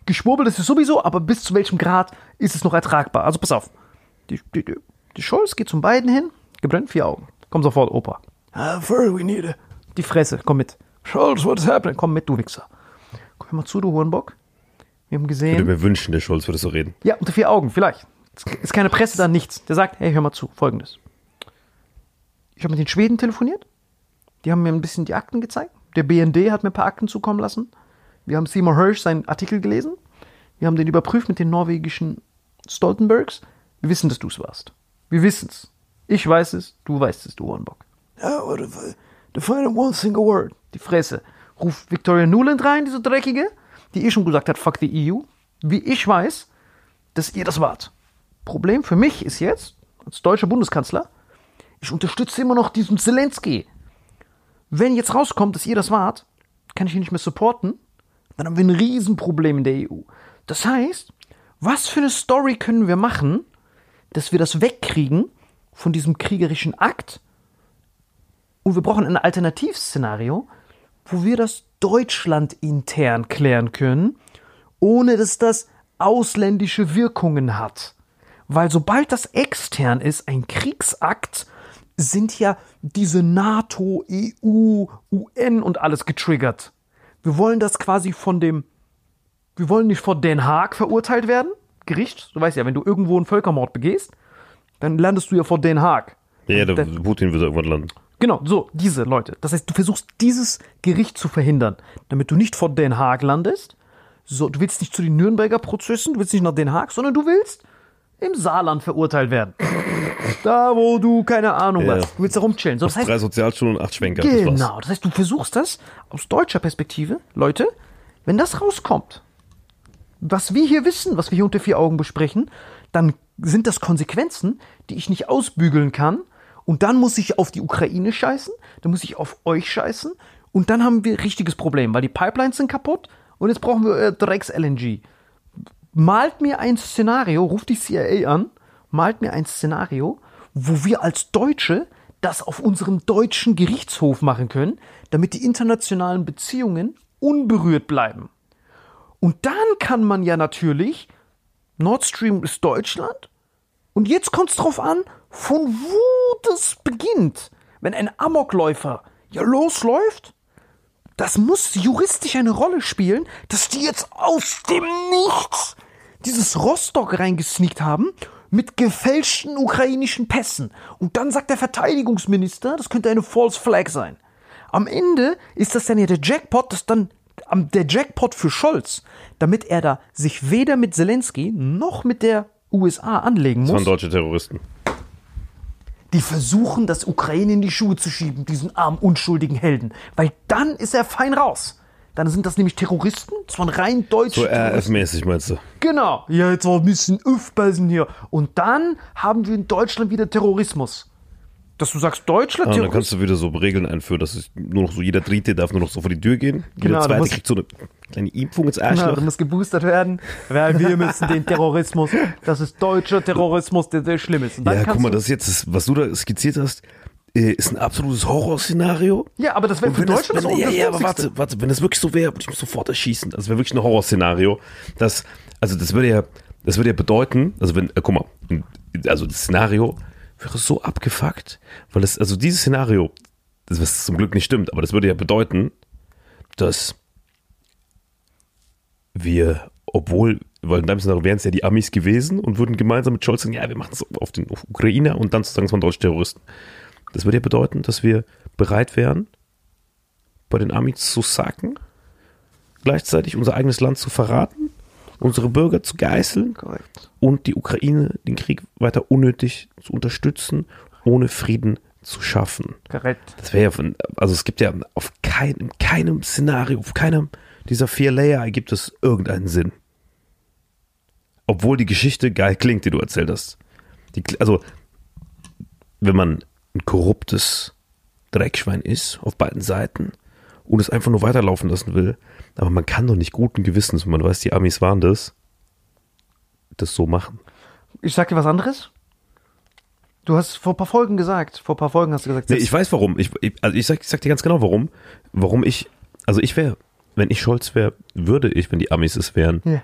geschwurbelt ist es sowieso, aber bis zu welchem Grad ist es noch ertragbar? Also pass auf. Die, die, die, die Scholz geht zum beiden hin, gebrannt vier Augen. Komm sofort, Opa. Fur, we need it. Die Fresse, komm mit. Scholz, what's happening? Komm mit, du Wichser. Komm mal zu, du Hurenbock. Wir haben Ich gesehen. würde mir wünschen, der Scholz würde so reden. Ja, unter vier Augen, vielleicht. Ist keine Presse da, nichts. Der sagt, hey, hör mal zu, folgendes. Ich habe mit den Schweden telefoniert. Die haben mir ein bisschen die Akten gezeigt. Der BND hat mir ein paar Akten zukommen lassen. Wir haben Seymour Hirsch seinen Artikel gelesen. Wir haben den überprüft mit den norwegischen Stoltenbergs. Wir wissen, dass du es warst. Wir wissen es. Ich weiß es, du weißt es, du Hornbock. Ja, if I define one single word? Die Fresse. Ruft Victoria Nuland rein, diese Dreckige, die eh schon gesagt hat, fuck the EU. Wie ich weiß, dass ihr das wart. Problem für mich ist jetzt, als deutscher Bundeskanzler, ich unterstütze immer noch diesen Zelensky. Wenn jetzt rauskommt, dass ihr das wart, kann ich ihn nicht mehr supporten, dann haben wir ein Riesenproblem in der EU. Das heißt, was für eine Story können wir machen, dass wir das wegkriegen von diesem kriegerischen Akt? Und wir brauchen ein Alternativszenario, wo wir das Deutschland intern klären können, ohne dass das ausländische Wirkungen hat. Weil sobald das extern ist, ein Kriegsakt, sind ja diese NATO, EU, UN und alles getriggert. Wir wollen das quasi von dem, wir wollen nicht vor Den Haag verurteilt werden, Gericht. Du weißt ja, wenn du irgendwo einen Völkermord begehst, dann landest du ja vor Den Haag. Ja, der Der- Putin wird irgendwann landen. Genau, so, diese Leute. Das heißt, du versuchst dieses Gericht zu verhindern, damit du nicht vor Den Haag landest. So, du willst nicht zu den Nürnberger Prozessen, du willst nicht nach Den Haag, sondern du willst im Saarland verurteilt werden. Da, wo du keine Ahnung Ja. was. Du willst da rumchillen. So, das heißt, Drei Sozialstunden und acht Schwenker. Genau, das heißt, du versuchst das aus deutscher Perspektive, Leute, wenn das rauskommt, was wir hier wissen, was wir hier unter vier Augen besprechen, dann sind das Konsequenzen, die ich nicht ausbügeln kann. Und dann muss ich auf die Ukraine scheißen, dann muss ich auf euch scheißen. Und dann haben wir ein richtiges Problem, weil die Pipelines sind kaputt und jetzt brauchen wir äh, Drecks-LNG. Malt mir ein Szenario, ruft die CIA an, malt mir ein Szenario, wo wir als Deutsche das auf unserem deutschen Gerichtshof machen können, damit die internationalen Beziehungen unberührt bleiben. Und dann kann man ja natürlich, Nord Stream ist Deutschland, und jetzt kommt es drauf an, von wo das beginnt. Wenn ein Amokläufer ja losläuft, das muss juristisch eine Rolle spielen, dass die jetzt aus dem Nichts dieses Rostock reingesneakt haben mit gefälschten ukrainischen Pässen. Und dann sagt der Verteidigungsminister, das könnte eine False Flag sein. Am Ende ist das dann ja der Jackpot, das dann am- der Jackpot für Scholz, damit er da sich weder mit Zelensky noch mit der USA anlegen Das waren muss. deutsche Terroristen. Die versuchen, das Ukraine in die Schuhe zu schieben, diesen armen, unschuldigen Helden. Weil dann ist er fein raus. Dann sind das nämlich Terroristen, das waren rein deutsche So. RF-mäßig meinst du? Genau. Ja, jetzt auch ein bisschen aufpassen hier. Und dann haben wir in Deutschland wieder Terrorismus. Dass du sagst, Deutschland Ah, dann kannst du wieder so Regeln einführen, dass es nur noch so jeder Dritte darf nur noch so vor die Tür gehen. Genau, Jeder du Zweite musst- kriegt so eine kleine Impfung ins Genau, Arschloch. du musst geboostert werden, weil wir müssen den Terrorismus, das ist deutscher Terrorismus, der sehr schlimm ist. Ja, guck mal, das ist jetzt, das, was du da skizziert hast, äh, ist ein absolutes Horrorszenario. ja, aber das wäre für wenn das, Deutschland wenn, das ja, ja, aber warte, warte, wenn das wirklich so wäre, würde ich mich sofort erschießen. Das wäre wirklich ein Horrorszenario. Das, also das würde ja, das würde ja bedeuten, also wenn, äh, guck mal, also das Szenario wäre so abgefuckt, weil es, also dieses Szenario, das was zum Glück nicht stimmt, aber das würde ja bedeuten, dass wir, obwohl, weil in deinem Szenario wären es ja die Amis gewesen und würden gemeinsam mit Scholz sagen, ja, wir machen es auf den auf Ukrainer und dann sozusagen es waren deutsche Terroristen. Das würde ja bedeuten, dass wir bereit wären, bei den Amis zu sacken, gleichzeitig unser eigenes Land zu verraten, unsere Bürger zu geißeln Korrekt. und die Ukraine, den Krieg weiter unnötig zu unterstützen, ohne Frieden zu schaffen. Korrekt. Das wäre ja von, also es gibt ja auf keinem, keinem Szenario, auf keinem dieser vier Layer gibt es irgendeinen Sinn. Obwohl die Geschichte geil klingt, die du erzählt hast. Die, also, wenn man ein korruptes Dreckschwein ist, auf beiden Seiten, und es einfach nur weiterlaufen lassen will, aber man kann doch nicht guten Gewissens, wenn man weiß, die Amis waren das, das so machen. Ich sag dir was anderes. Du hast vor ein paar Folgen gesagt, vor ein paar Folgen hast du gesagt, Nee, ich weiß warum. Ich, ich, also ich sag, ich sag dir ganz genau warum. Warum ich, also ich wäre, wenn ich Scholz wäre, würde ich, wenn die Amis es wären, Ja.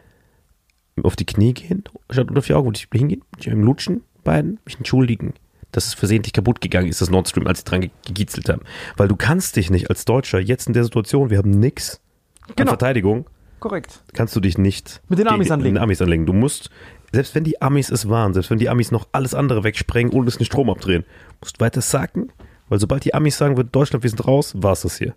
auf die Knie gehen, statt unter vier Augen, würde ich hingehen, mich Lutschen, beiden, mich entschuldigen, dass es versehentlich kaputt gegangen ist, das Nord Stream, als sie dran ge- gegiezelt haben. Weil du kannst dich nicht als Deutscher jetzt in der Situation, wir haben nix an Genau. Verteidigung, korrekt. kannst du dich nicht Mit den Amis anlegen. Mit den Amis anlegen. Du musst, selbst wenn die Amis es waren, selbst wenn die Amis noch alles andere wegsprengen und es den Strom abdrehen, musst weiter sacken, weil sobald die Amis sagen wird, Deutschland, wir sind raus, war es das hier.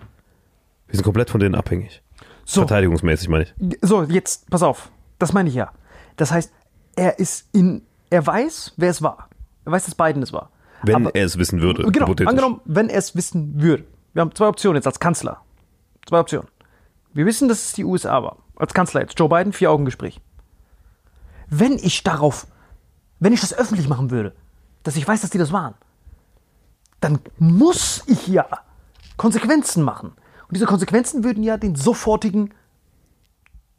Wir sind komplett von denen abhängig. So, Verteidigungsmäßig meine ich. so, jetzt, pass auf. Das meine ich ja. Das heißt, er ist in, er weiß, wer es war. Er weiß, dass Biden es war. Wenn Aber- er es wissen würde. Genau, angenommen, wenn er es wissen würde. Wir haben zwei Optionen jetzt als Kanzler. Zwei Optionen. Wir wissen, dass es die USA war. Als Kanzler jetzt. Joe Biden, vier Augen Gespräch. Wenn ich darauf, wenn ich das öffentlich machen würde, dass ich weiß, dass die das waren, dann muss ich ja Konsequenzen machen. Und diese Konsequenzen würden ja den sofortigen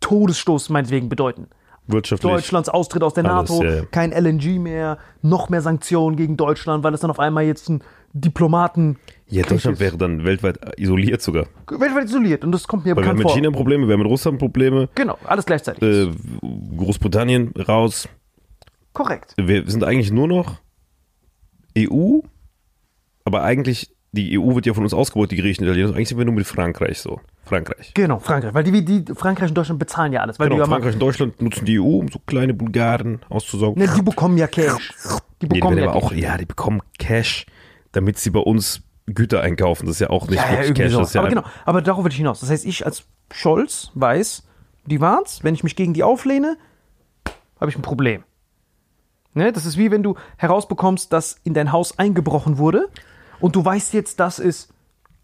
Todesstoß meinetwegen bedeuten. Wirtschaftlich. Deutschlands Austritt aus der Alles, NATO, ja, kein LNG mehr, noch mehr Sanktionen gegen Deutschland, weil es dann auf einmal jetzt ein Diplomaten Ja, Deutschland ist. wäre dann weltweit isoliert sogar. weltweit isoliert und das kommt mir Weil wir haben bekannt mit vor. China Probleme, wir haben mit Russland Probleme, Genau, alles gleichzeitig. äh, Großbritannien raus. Korrekt. Wir sind eigentlich nur noch EU, aber eigentlich, die EU wird ja von uns ausgebaut, die Griechen, Italiener. Eigentlich sind wir nur mit Frankreich so. Frankreich. Genau, Frankreich, weil die, die Frankreich und Deutschland bezahlen ja alles, weil Genau, die, Frankreich und Deutschland nutzen die EU, um so kleine Bulgaren auszusaugen. ne, die bekommen ja Cash. Die Nee, die bekommen ja aber auch, Cash. ja, die bekommen Cash, damit sie bei uns Güter einkaufen. Das ist ja auch nicht Ja, ja, wirklich Cash. so. Ja aber genau, aber darauf will ich hinaus. Das heißt, ich als Scholz weiß, die waren's. Wenn ich mich gegen die auflehne, habe ich ein Problem. Ne? Das ist wie wenn du herausbekommst, dass in dein Haus eingebrochen wurde und du weißt jetzt, dass es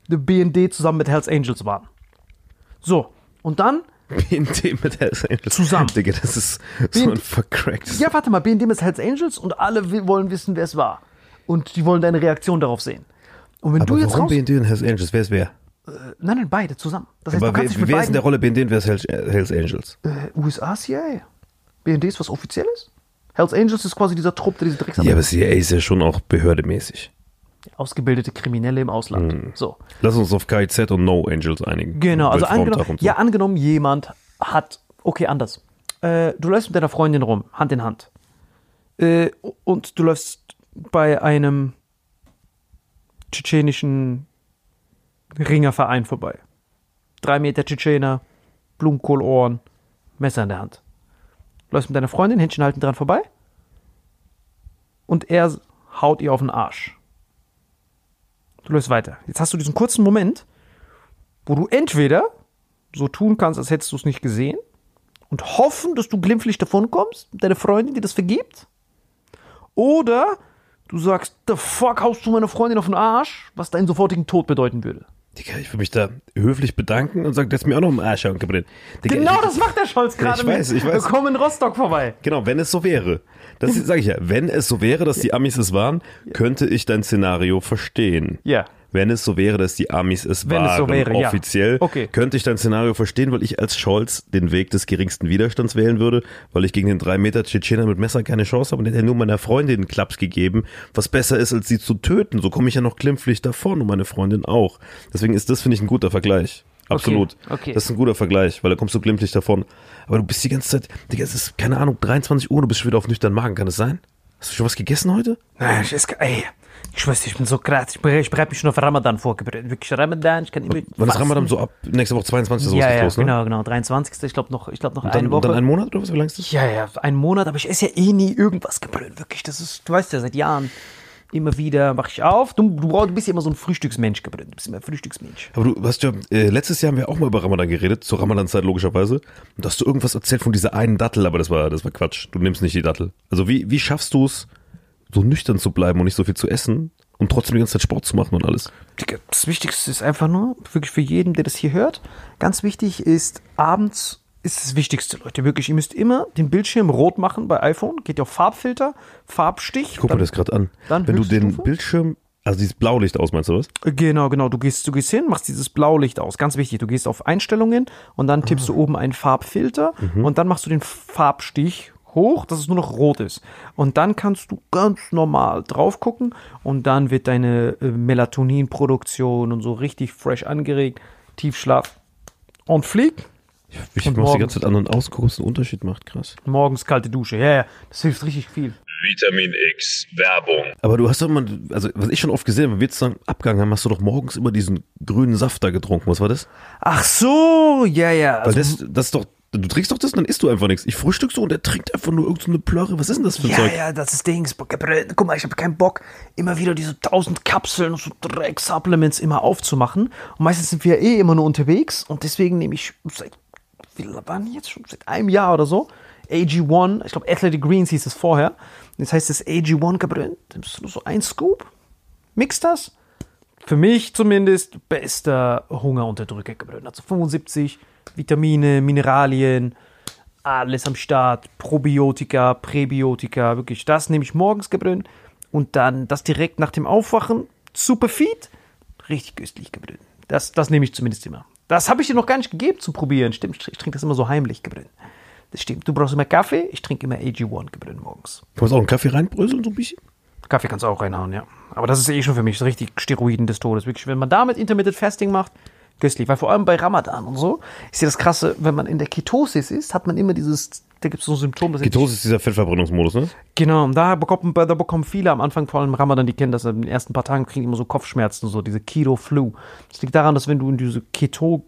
der BND zusammen mit Hells Angels waren. So, und dann, BND mit Hells Angels. Zusammen. Digga, das ist so BND ein vercracktes. ja, warte mal, BND mit Hells Angels und alle wollen wissen, wer es war. Und die wollen deine Reaktion darauf sehen. Und wenn aber du jetzt warum raus... BND und Hells Angels? Wer ist wer? Nein, nein, beide zusammen. Das heißt, Aber wer, wer ist in der Rolle BND und wer ist Hells, Hells Angels? Äh, USA, CIA. BND ist was Offizielles? Hells Angels ist quasi dieser Trupp, der diese Drecks Ja, aber CIA ist ja schon auch behördemäßig. Ausgebildete Kriminelle im Ausland. Hm. So. Lass uns auf KIZ und No Angels einigen. Genau, also angenommen, so. ja, angenommen, jemand hat, okay, anders. Äh, du läufst mit deiner Freundin rum, Hand in Hand. Äh, und du läufst bei einem tschetschenischen Ringerverein vorbei. Drei Meter Tschetschener, Blumenkohlohren, Messer in der Hand. Du läufst mit deiner Freundin, Händchen halten dran vorbei. Und er haut ihr auf den Arsch. Du läufst weiter. Jetzt hast du diesen kurzen Moment, wo du entweder so tun kannst, als hättest du es nicht gesehen und hoffen, dass du glimpflich davon kommst, deine Freundin dir das vergibt, oder du sagst, the fuck haust du meine Freundin auf den Arsch, was deinen sofortigen Tod bedeuten würde. Digga, ich will mich da höflich bedanken und sagen, dass mir auch noch ein Arsch gebrannt. Digga, Genau ich- das macht der Scholz gerade ich weiß, ich weiß. Wir kommen in Rostock vorbei. Genau, wenn es so wäre. Das sage ich ja. Wenn es so wäre, dass die Amis es waren, könnte ich dein Szenario verstehen. Ja. Wenn es so wäre, dass die Amis es Wenn es waren, so wäre, ja. offiziell, Okay. könnte ich dein Szenario verstehen, weil ich als Scholz den Weg des geringsten Widerstands wählen würde, weil ich gegen den drei Meter Tschetschener mit Messer keine Chance habe und ja nur meiner Freundin einen Klaps gegeben, was besser ist, als sie zu töten. So komme ich ja noch glimpflich davon und meine Freundin auch. Deswegen ist das, finde ich, ein guter Vergleich. Absolut. okay. Das ist ein guter Vergleich, weil da kommst du glimpflich davon. Aber du bist die ganze Zeit, Digga, es ist, keine Ahnung, 23 Uhr, du bist schon wieder auf nüchternen Magen, kann es sein? Hast du schon was gegessen heute? Nein, ich, esse- ey, ich weiß, ich bin so krass. Ich, bereite- ich bereite mich schon auf Ramadan vor. Wirklich Ramadan, ich kann immer. Wann ist. Ramadan so ab? Nächste Woche 22. sowas Ja, ja, los, ne? genau, genau. 23. Ich glaube noch, ich glaube noch Und dann, eine und Woche. dann einen Monat oder was? Wie lang ist das? Ja, ja, einen Monat, aber ich esse ja eh nie irgendwas gebrüllt. Wirklich, das ist, du weißt ja, seit Jahren immer wieder mache ich auf. Du, du, brauchst, du bist ja immer so ein Frühstücksmensch gebrüllt. Du bist immer ein Frühstücksmensch. Aber du hast ja, äh, letztes Jahr haben wir auch mal über Ramadan geredet, zur Ramadan-Zeit logischerweise. Und da hast du irgendwas erzählt von dieser einen Dattel, aber das war, das war Quatsch. Du nimmst nicht die Dattel. Also wie, wie schaffst du es, so nüchtern zu bleiben und nicht so viel zu essen um trotzdem die ganze Zeit Sport zu machen und alles. Das Wichtigste ist einfach nur, wirklich für jeden, der das hier hört, ganz wichtig ist, abends ist das Wichtigste, Leute. Wirklich, ihr müsst immer den Bildschirm rot machen bei iPhone. Geht auf Farbfilter, Farbstich. Guck mal das gerade an. dann Wenn du den? Bildschirm, also dieses Blaulicht aus, meinst du was? Genau, genau. Du gehst, du gehst hin, machst dieses Blaulicht aus. Ganz wichtig. Du gehst auf Einstellungen und dann tippst du oben einen Farbfilter und dann machst du den Farbstich hoch, dass es nur noch rot ist. Und dann kannst du ganz normal drauf gucken und dann wird deine äh, Melatoninproduktion und so richtig fresh angeregt. Tiefschlaf und flieg. Ich mach's die ganze Zeit an und aus, guck, ob es einen Unterschied macht. Krass. Morgens kalte Dusche. Ja, ja. Das hilft richtig viel. Vitamin X Werbung. Aber du hast doch immer, also was ich schon oft gesehen habe, wenn wir jetzt Abgang haben, hast du doch morgens immer diesen grünen Saft da getrunken. Was war das? Ach so, ja, ja. Weil Also, das, das ist doch, du trinkst doch das und dann isst du einfach nichts. Ich frühstück so und der trinkt einfach nur irgendeine Plörre. Was ist denn das für ein Ja, Zeug? ja, das ist Dings. Guck mal, ich habe keinen Bock, immer wieder diese tausend Kapseln und so Dreck-Supplements immer aufzumachen. Und meistens sind wir eh immer nur unterwegs und deswegen nehme ich seit, wie waren jetzt schon? Seit einem Jahr oder so. AG1, ich glaube Athletic Greens hieß es vorher. Jetzt heißt es AG1 Cabrin. Das ist nur so ein Scoop. Mix das. Für mich zumindest bester Hungerunterdrücker Cabrin. Also 75 Vitamine, Mineralien, alles am Start, Probiotika, Präbiotika, wirklich, das nehme ich morgens gebrüllt und dann das direkt nach dem Aufwachen, super feed, richtig köstlich gebrüllt. Das, das nehme ich zumindest immer. Das habe ich dir noch gar nicht gegeben zu probieren, stimmt, ich trinke das immer so heimlich gebrüllt. Das stimmt, du brauchst immer Kaffee, ich trinke immer AG1 gebrüllt morgens. Kannst du auch einen Kaffee reinbröseln, so ein bisschen? Kaffee kannst du auch reinhauen, ja. Aber das ist eh schon für mich richtig Steroiden des Todes. Wirklich, wenn man damit Intermittent Fasting macht, köstlich. Weil vor allem bei Ramadan und so ist ja das Krasse, wenn man in der Ketosis ist, hat man immer dieses, da gibt es so ein Symptom, Ketose ist dieser Fettverbrennungsmodus, ne? Genau, da bekommen, da bekommen viele am Anfang, vor allem Ramadan, die kennen das, in den ersten paar Tagen kriegen immer so Kopfschmerzen, so diese Keto-Flu. Das liegt daran, dass wenn du in diese Keto,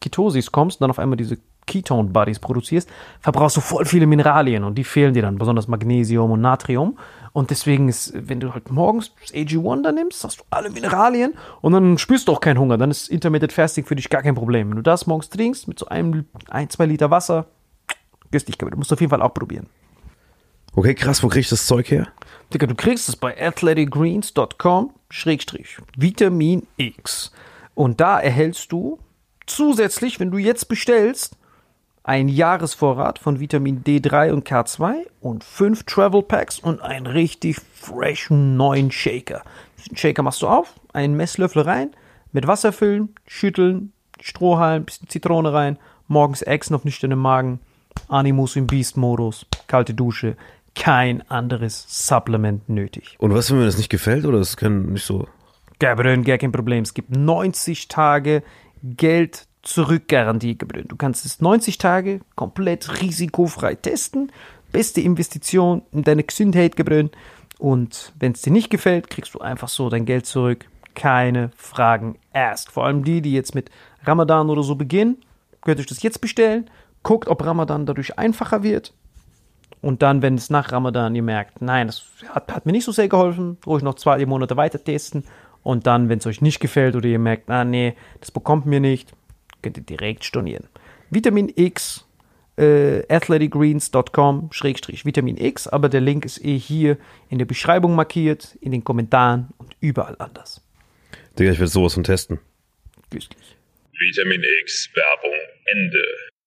Ketosis kommst und dann auf einmal diese Ketone-Bodies produzierst, verbrauchst du voll viele Mineralien und die fehlen dir dann, besonders Magnesium und Natrium. Und deswegen ist, wenn du halt morgens das AG1 da nimmst, hast du alle Mineralien und dann spürst du auch keinen Hunger. Dann ist Intermittent Fasting für dich gar kein Problem. Wenn du das morgens trinkst mit so einem, ein, zwei Liter Wasser, göstlich, du musst auf jeden Fall auch probieren. Okay, krass, wo krieg ich das Zeug her? Digga, du kriegst es bei athleticgreens.com Schrägstrich Vitamin X. Und da erhältst du zusätzlich, wenn du jetzt bestellst, einen Jahresvorrat von Vitamin D3 und K2 und fünf Travel Packs und einen richtig freshen neuen Shaker. Den Shaker machst du auf, einen Messlöffel rein, mit Wasser füllen, schütteln, Strohhalm, bisschen Zitrone rein, morgens Echsen auf nüchternem Magen, Animus im Beast-Modus, kalte Dusche, kein anderes Supplement nötig. Und was, wenn mir das nicht gefällt oder das kann nicht so. Gabriel, gar kein Problem. Es gibt 90 Tage Geld zurückgarantie, Gabriel. Du kannst es 90 Tage komplett risikofrei testen. Beste Investition in deine Gesundheit, Gabriel. Und wenn es dir nicht gefällt, kriegst du einfach so dein Geld zurück. Keine Fragen erst. Vor allem die, die jetzt mit Ramadan oder so beginnen, könnt ihr euch das jetzt bestellen. Guckt, ob Ramadan dadurch einfacher wird. Und dann, wenn es nach Ramadan ihr merkt, nein, das hat, hat mir nicht so sehr geholfen, ruhig noch zwei Monate weiter testen. Und dann, wenn es euch nicht gefällt oder ihr merkt, ah nee, das bekommt mir nicht, könnt ihr direkt stornieren. Vitamin X, äh, athleticgreens.com, Schrägstrich Vitamin X, aber der Link ist eh hier in der Beschreibung markiert, in den Kommentaren und überall anders. Digga, ich will sowas von testen. Güstlich. Vitamin X Werbung Ende.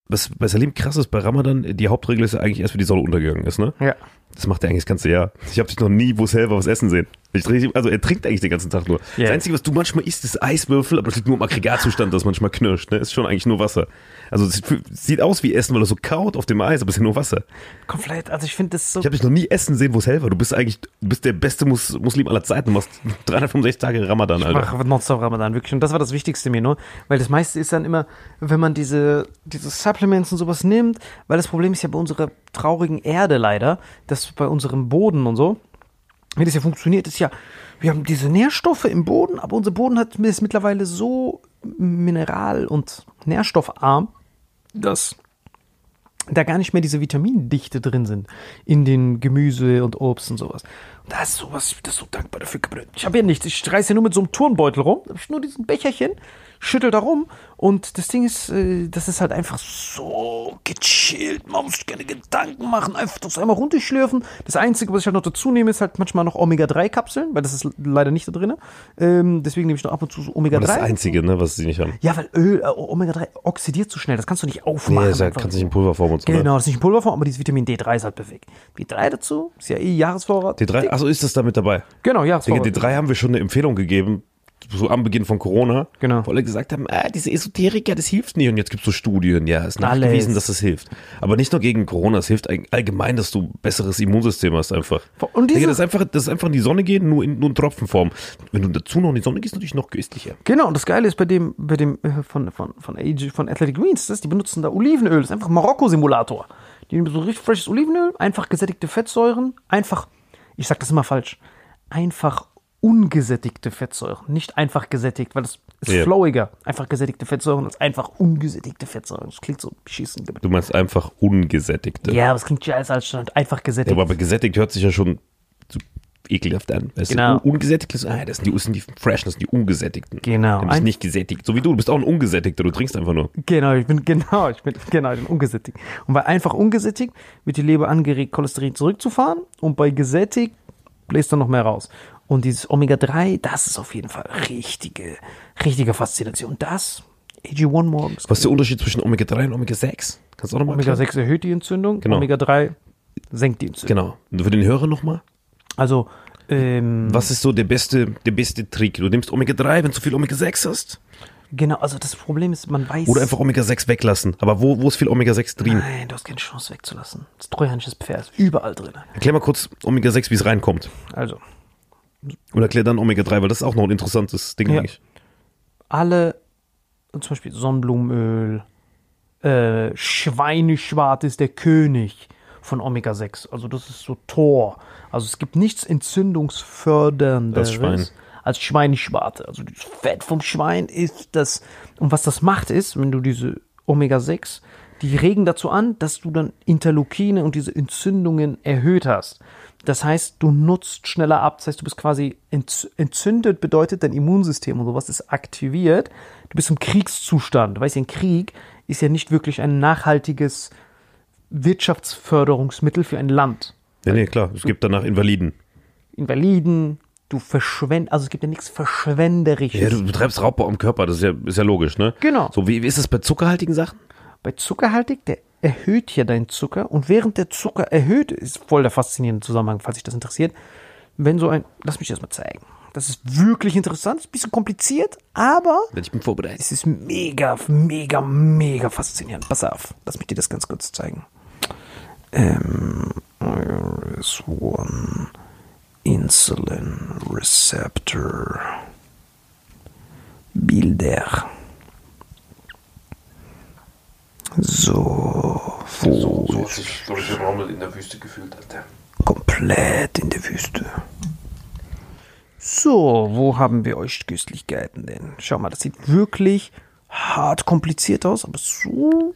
Was bei Salim krass ist, bei Ramadan, die Hauptregel ist ja eigentlich erst, wenn die Sonne untergegangen ist, ne? Ja. Das macht er eigentlich das ganze Jahr. Ich habe dich noch nie wo selber was essen sehen. Ich trinke, also er trinkt eigentlich den ganzen Tag nur. Ja. Das Einzige, was du manchmal isst, ist Eiswürfel, aber das liegt nur im Aggregatzustand, das manchmal knirscht. Ne? Ist schon eigentlich nur Wasser. Also es sieht, aus wie Essen, weil er so kaut auf dem Eis, aber es ist ja nur Wasser. Komplett, also ich finde das so Ich habe dich noch nie essen sehen, wo es hell war. Du bist eigentlich, du bist der beste Mus Muslim aller Zeiten. Du machst 365 Tage Ramadan, Ich Alter. mache Nonstop Ramadan, wirklich. Und das war das Wichtigste mir nur. Weil das meiste ist dann immer, wenn man diese, diese Supplements und sowas nimmt, weil das Problem ist ja bei unserer traurigen Erde leider, dass bei unserem Boden und so, wie das ja funktioniert, ist ja, wir haben diese Nährstoffe im Boden, aber unser Boden hat, ist mittlerweile so mineral- und nährstoffarm, dass da gar nicht mehr diese Vitamindichte drin sind in den Gemüse und Obst und sowas. Und da ist sowas, das ist so dankbar dafür. Ich habe ja nichts. Ich reiße ja nur mit so einem Turnbeutel rum. Habe ich nur diesen Becherchen. schüttelt da rum und das Ding ist, äh, das ist halt einfach so gechillt. Man muss sich keine Gedanken machen, einfach das einmal runterschlürfen. Das Einzige, was ich halt noch dazu nehme, ist halt manchmal noch Omega-3-Kapseln, weil das ist leider nicht da drin. Ähm, deswegen nehme ich noch ab und zu so Omega-3. Aber das ist das Einzige, ne, was sie nicht haben. Ja, weil Öl, äh, Omega-3 oxidiert so schnell, das kannst du nicht aufmachen. Nee, ja, einfach. kannst nicht in Pulverform und so. Genau, das ist nicht in Pulverform, aber dieses Vitamin D3 ist halt perfekt. D3 dazu, ist ja eh Jahresvorrat. Ne? D3, achso, ist das da mit dabei? Genau, Jahresvorrat. D3 haben wir schon eine Empfehlung gegeben, so am Beginn von Corona. Genau. Wo alle gesagt haben, ah, diese Esoteriker, das hilft nicht. Und jetzt gibt es so Studien, ja, ist nachgewiesen, Alles. dass das hilft. Aber nicht nur gegen Corona, es hilft all- allgemein, dass du besseres Immunsystem hast einfach. Und diese- Digga, das ist einfach, das ist einfach in die Sonne gehen, nur in, nur in Tropfenform. Wenn du dazu noch in die Sonne gehst, natürlich noch köstlicher. Genau, und das Geile ist bei dem, bei dem äh, von, von, von, AG, von Athletic Greens, das, die benutzen da Olivenöl, das ist einfach ein Marokko-Simulator. Die nehmen so richtig frisches Olivenöl, einfach gesättigte Fettsäuren, einfach, ich sag das immer falsch, einfach ungesättigte Fettsäuren, nicht einfach gesättigt, weil das ist Ja. flowiger. Einfach gesättigte Fettsäuren als einfach ungesättigte Fettsäuren. Das klingt so beschissen. Du meinst einfach ungesättigte. Ja, aber es klingt scheiße als stand. Einfach Ja, gesättigt. aber gesättigt hört sich ja schon so ekelhaft an. Weißt Genau. du, ungesättigt ist, ah, das sind die, das sind die Fresh, das sind die Ungesättigten. Genau. Du bist Ein- nicht gesättigt. So wie du, du bist auch ein Ungesättigter, du trinkst einfach nur. Genau, ich bin genau, ich bin genau, ich bin ungesättigt. Und bei einfach ungesättigt wird die Leber angeregt, Cholesterin zurückzufahren und bei gesättigt bläst dann noch mehr raus. Und dieses Omega-3, das ist auf jeden Fall richtige, richtige Faszination. Das, AG1 morgens. Was ist der Unterschied zwischen Omega-3 und Omega-6? Kannst du auch nochmal erklären? Omega-6 erhöht die Entzündung, Genau. Omega-3 senkt die Entzündung. Genau. Und für den Hörer nochmal. Also, ähm, Was ist so der beste, der beste Trick? Du nimmst Omega-3, wenn du zu viel Omega-6 hast. genau, also das Problem ist, man weiß. Oder einfach Omega-6 weglassen. Aber wo, wo ist viel Omega-6 drin? Nein, du hast keine Chance wegzulassen. Das trojanisches Pferd ist überall drin. Erklär mal kurz Omega-6, wie es reinkommt. Also, Und erklär dann Omega-3, weil das ist auch noch ein interessantes Ding Ja. eigentlich. alle, zum Beispiel Sonnenblumenöl, äh, Schweineschwart ist der König von Omega-6. Also das ist so Tor. Also es gibt nichts entzündungsfördernderes Das Schwein. als Schweineschwarte. Also das Fett vom Schwein ist das. Und was das macht ist, wenn du diese Omega-6, die regen dazu an, dass du dann Interleukine und diese Entzündungen erhöht hast. Das heißt, du nutzt schneller ab. Das heißt, du bist quasi entz- entzündet, bedeutet dein Immunsystem und sowas ist aktiviert. Du bist im Kriegszustand. Du weißt, ein Krieg ist ja nicht wirklich ein nachhaltiges Wirtschaftsförderungsmittel für ein Land. Nee, nee, klar. Es gibt danach Invaliden. Invaliden, du verschwendest, also es gibt ja nichts Verschwenderisches. Ja, du betreibst Raubbau am Körper, das ist ja, ist ja logisch, ne? Genau. So, wie, wie ist das bei zuckerhaltigen Sachen? Bei zuckerhaltig, der erhöht ja deinen Zucker und während der Zucker erhöht, ist voll der faszinierende Zusammenhang, falls sich das interessiert, wenn so ein, lass mich das mal zeigen. Das ist wirklich interessant, ist ein bisschen kompliziert, aber Ich bin vorbereitet. es ist mega, mega, mega faszinierend. Pass auf, lass mich dir das ganz kurz zeigen. Ähm, is one insulin receptor. Bilder. So, hat sich Doris Rommel in der Wüste gefühlt, Alter. komplett in der Wüste. So, wo haben wir euch Köstlichkeiten denn? Schau mal, das sieht wirklich hart kompliziert aus, aber so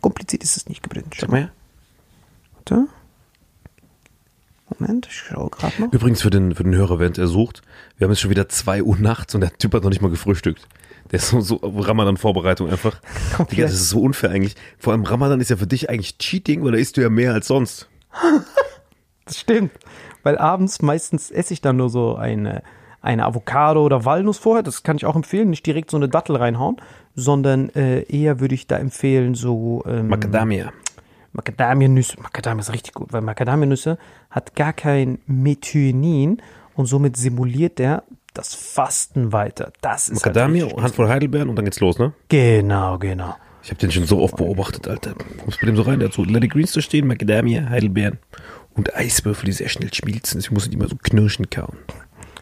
kompliziert ist es nicht gebrannt. Schau mal her. Warte. Moment, ich schaue gerade noch. Übrigens für den, für den Hörer, während er sucht, wir haben jetzt schon wieder 2 Uhr nachts und der Typ hat noch nicht mal gefrühstückt. Der ist so, so Ramadan-Vorbereitung einfach. Digga, das ist so unfair eigentlich. Vor allem Ramadan ist ja für dich eigentlich Cheating, weil da isst du ja mehr als sonst. Das stimmt. Weil abends meistens esse ich dann nur so eine, eine Avocado oder Walnuss vorher. Das kann ich auch empfehlen. Nicht direkt so eine Dattel reinhauen, sondern äh, eher würde ich da empfehlen, so ähm, Macadamia. Macadamianüsse. Macadamia ist richtig gut, weil Macadamianüsse hat gar kein Methionin und somit simuliert der das Fasten weiter. Das ist Macadamia, halt Handvoll Heidelbeeren und dann geht's los, ne? Genau, genau. Ich habe den schon so oft beobachtet, Alter. Kommst bei dem so rein, der hat so Letty Greens da stehen, Macadamia, Heidelbeeren und Eiswürfel, die sehr schnell schmilzen. Ich muss die mal so knirschen kauen.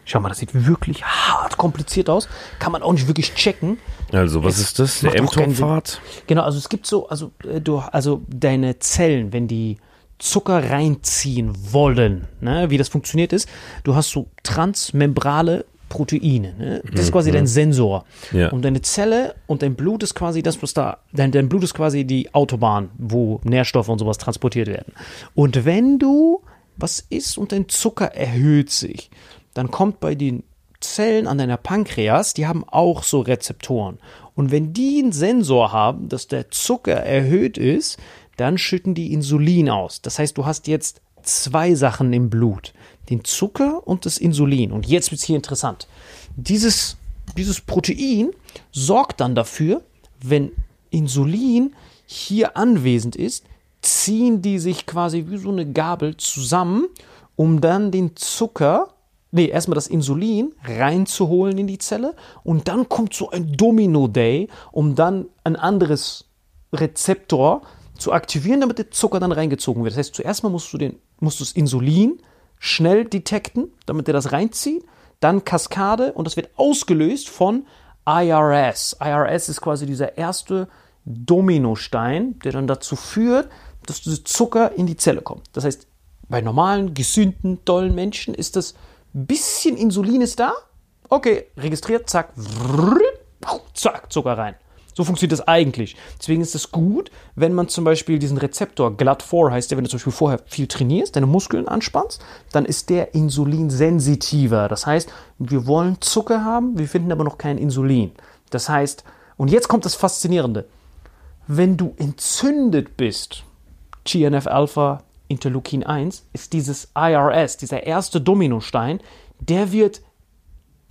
Schau mal, das sieht wirklich hart kompliziert aus. Kann man auch nicht wirklich checken. Also, was ist das? Der mTOR-Pfad? Genau, also es gibt so, also äh, du, also deine Zellen, wenn die Zucker reinziehen wollen, ne, wie das funktioniert ist, du hast so transmembrale Proteine, ne? Das ist quasi dein Sensor. Ja. Und deine Zelle und dein Blut ist quasi das, was da, dein, dein Blut ist quasi die Autobahn, wo Nährstoffe und sowas transportiert werden. Und wenn du was isst und dein Zucker erhöht sich, dann kommt bei den Zellen an deiner Pankreas, die haben auch so Rezeptoren. Und wenn die einen Sensor haben, dass der Zucker erhöht ist, dann schütten die Insulin aus. Das heißt, du hast jetzt zwei Sachen im Blut. Den Zucker und das Insulin. Und jetzt wird es hier interessant. Dieses, dieses Protein sorgt dann dafür, wenn Insulin hier anwesend ist, ziehen die sich quasi wie so eine Gabel zusammen, um dann den Zucker, nee, erstmal das Insulin reinzuholen in die Zelle und dann kommt so ein Domino-Day, um dann ein anderes Rezeptor zu aktivieren, damit der Zucker dann reingezogen wird. Das heißt, zuerst mal musst du, den, musst du das Insulin schnell detekten, damit der das reinzieht, dann Kaskade und das wird ausgelöst von IRS. IRS ist quasi dieser erste Dominostein, der dann dazu führt, dass dieser Zucker in die Zelle kommt. Das heißt, bei normalen, gesunden, tollen Menschen ist das bisschen Insulin ist da. Okay, registriert, zack, zack, Zucker rein. So funktioniert das eigentlich. Deswegen ist es gut, wenn man zum Beispiel diesen Rezeptor GLUT4 heißt der, wenn du zum Beispiel vorher viel trainierst, deine Muskeln anspannst, dann ist der insulinsensitiver. Das heißt, wir wollen Zucker haben, wir finden aber noch kein Insulin. Das heißt, und jetzt kommt das Faszinierende. Wenn du entzündet bist, TNF-Alpha, Interleukin 1, ist dieses IRS, dieser erste Dominostein, der wird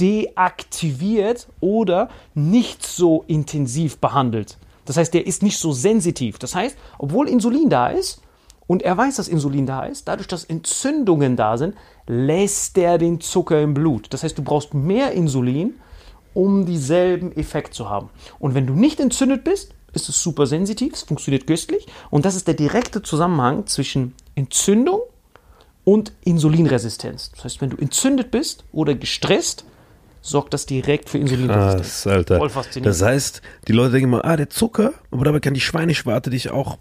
deaktiviert oder nicht so intensiv behandelt. Das heißt, der ist nicht so sensitiv. Das heißt, obwohl Insulin da ist und er weiß, dass Insulin da ist, dadurch, dass Entzündungen da sind, lässt er den Zucker im Blut. Das heißt, du brauchst mehr Insulin, um dieselben Effekt zu haben. Und wenn du nicht entzündet bist, ist es super sensitiv, es funktioniert köstlich und das ist der direkte Zusammenhang zwischen Entzündung und Insulinresistenz. Das heißt, wenn du entzündet bist oder gestresst, sorgt das direkt für Insulinresistenz. Krass, Alter. Voll faszinierend. Das heißt, die Leute denken immer, ah, der Zucker, aber dabei kann die Schweineschwarte dich auch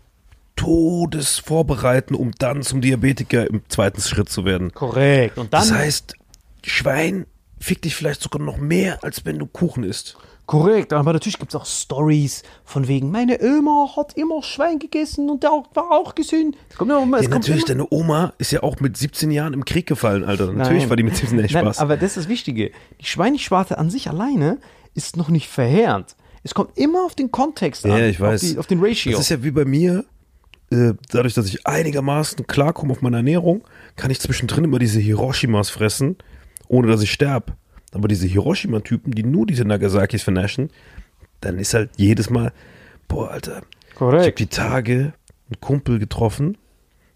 todes vorbereiten, um dann zum Diabetiker im zweiten Schritt zu werden. Korrekt. Und dann Das heißt, Schwein fickt dich vielleicht sogar noch mehr, als wenn du Kuchen isst. Korrekt, aber natürlich gibt es auch Stories von wegen, meine Oma hat immer Schwein gegessen und der war auch gesund. Es kommt immer, es Ja, kommt natürlich, immer, deine Oma ist ja auch mit 17 Jahren im Krieg gefallen, Alter. Natürlich Nein. war die mit 17 echt Nein, Spaß. aber das ist das Wichtige. Die Schweineschwarte an sich alleine ist noch nicht verheerend. Es kommt immer auf den Kontext an. Ja, ich weiß. Auf, die, auf den Ratio. Das ist ja wie bei mir, äh, dadurch, dass ich einigermaßen klarkomme auf meine Ernährung, kann ich zwischendrin immer diese Hiroshimas fressen, ohne dass ich sterbe. Aber diese Hiroshima-Typen, die nur diese Nagasakis vernaschen, dann ist halt jedes Mal, boah, Alter, ich habe Korrekt. die Tage einen Kumpel getroffen,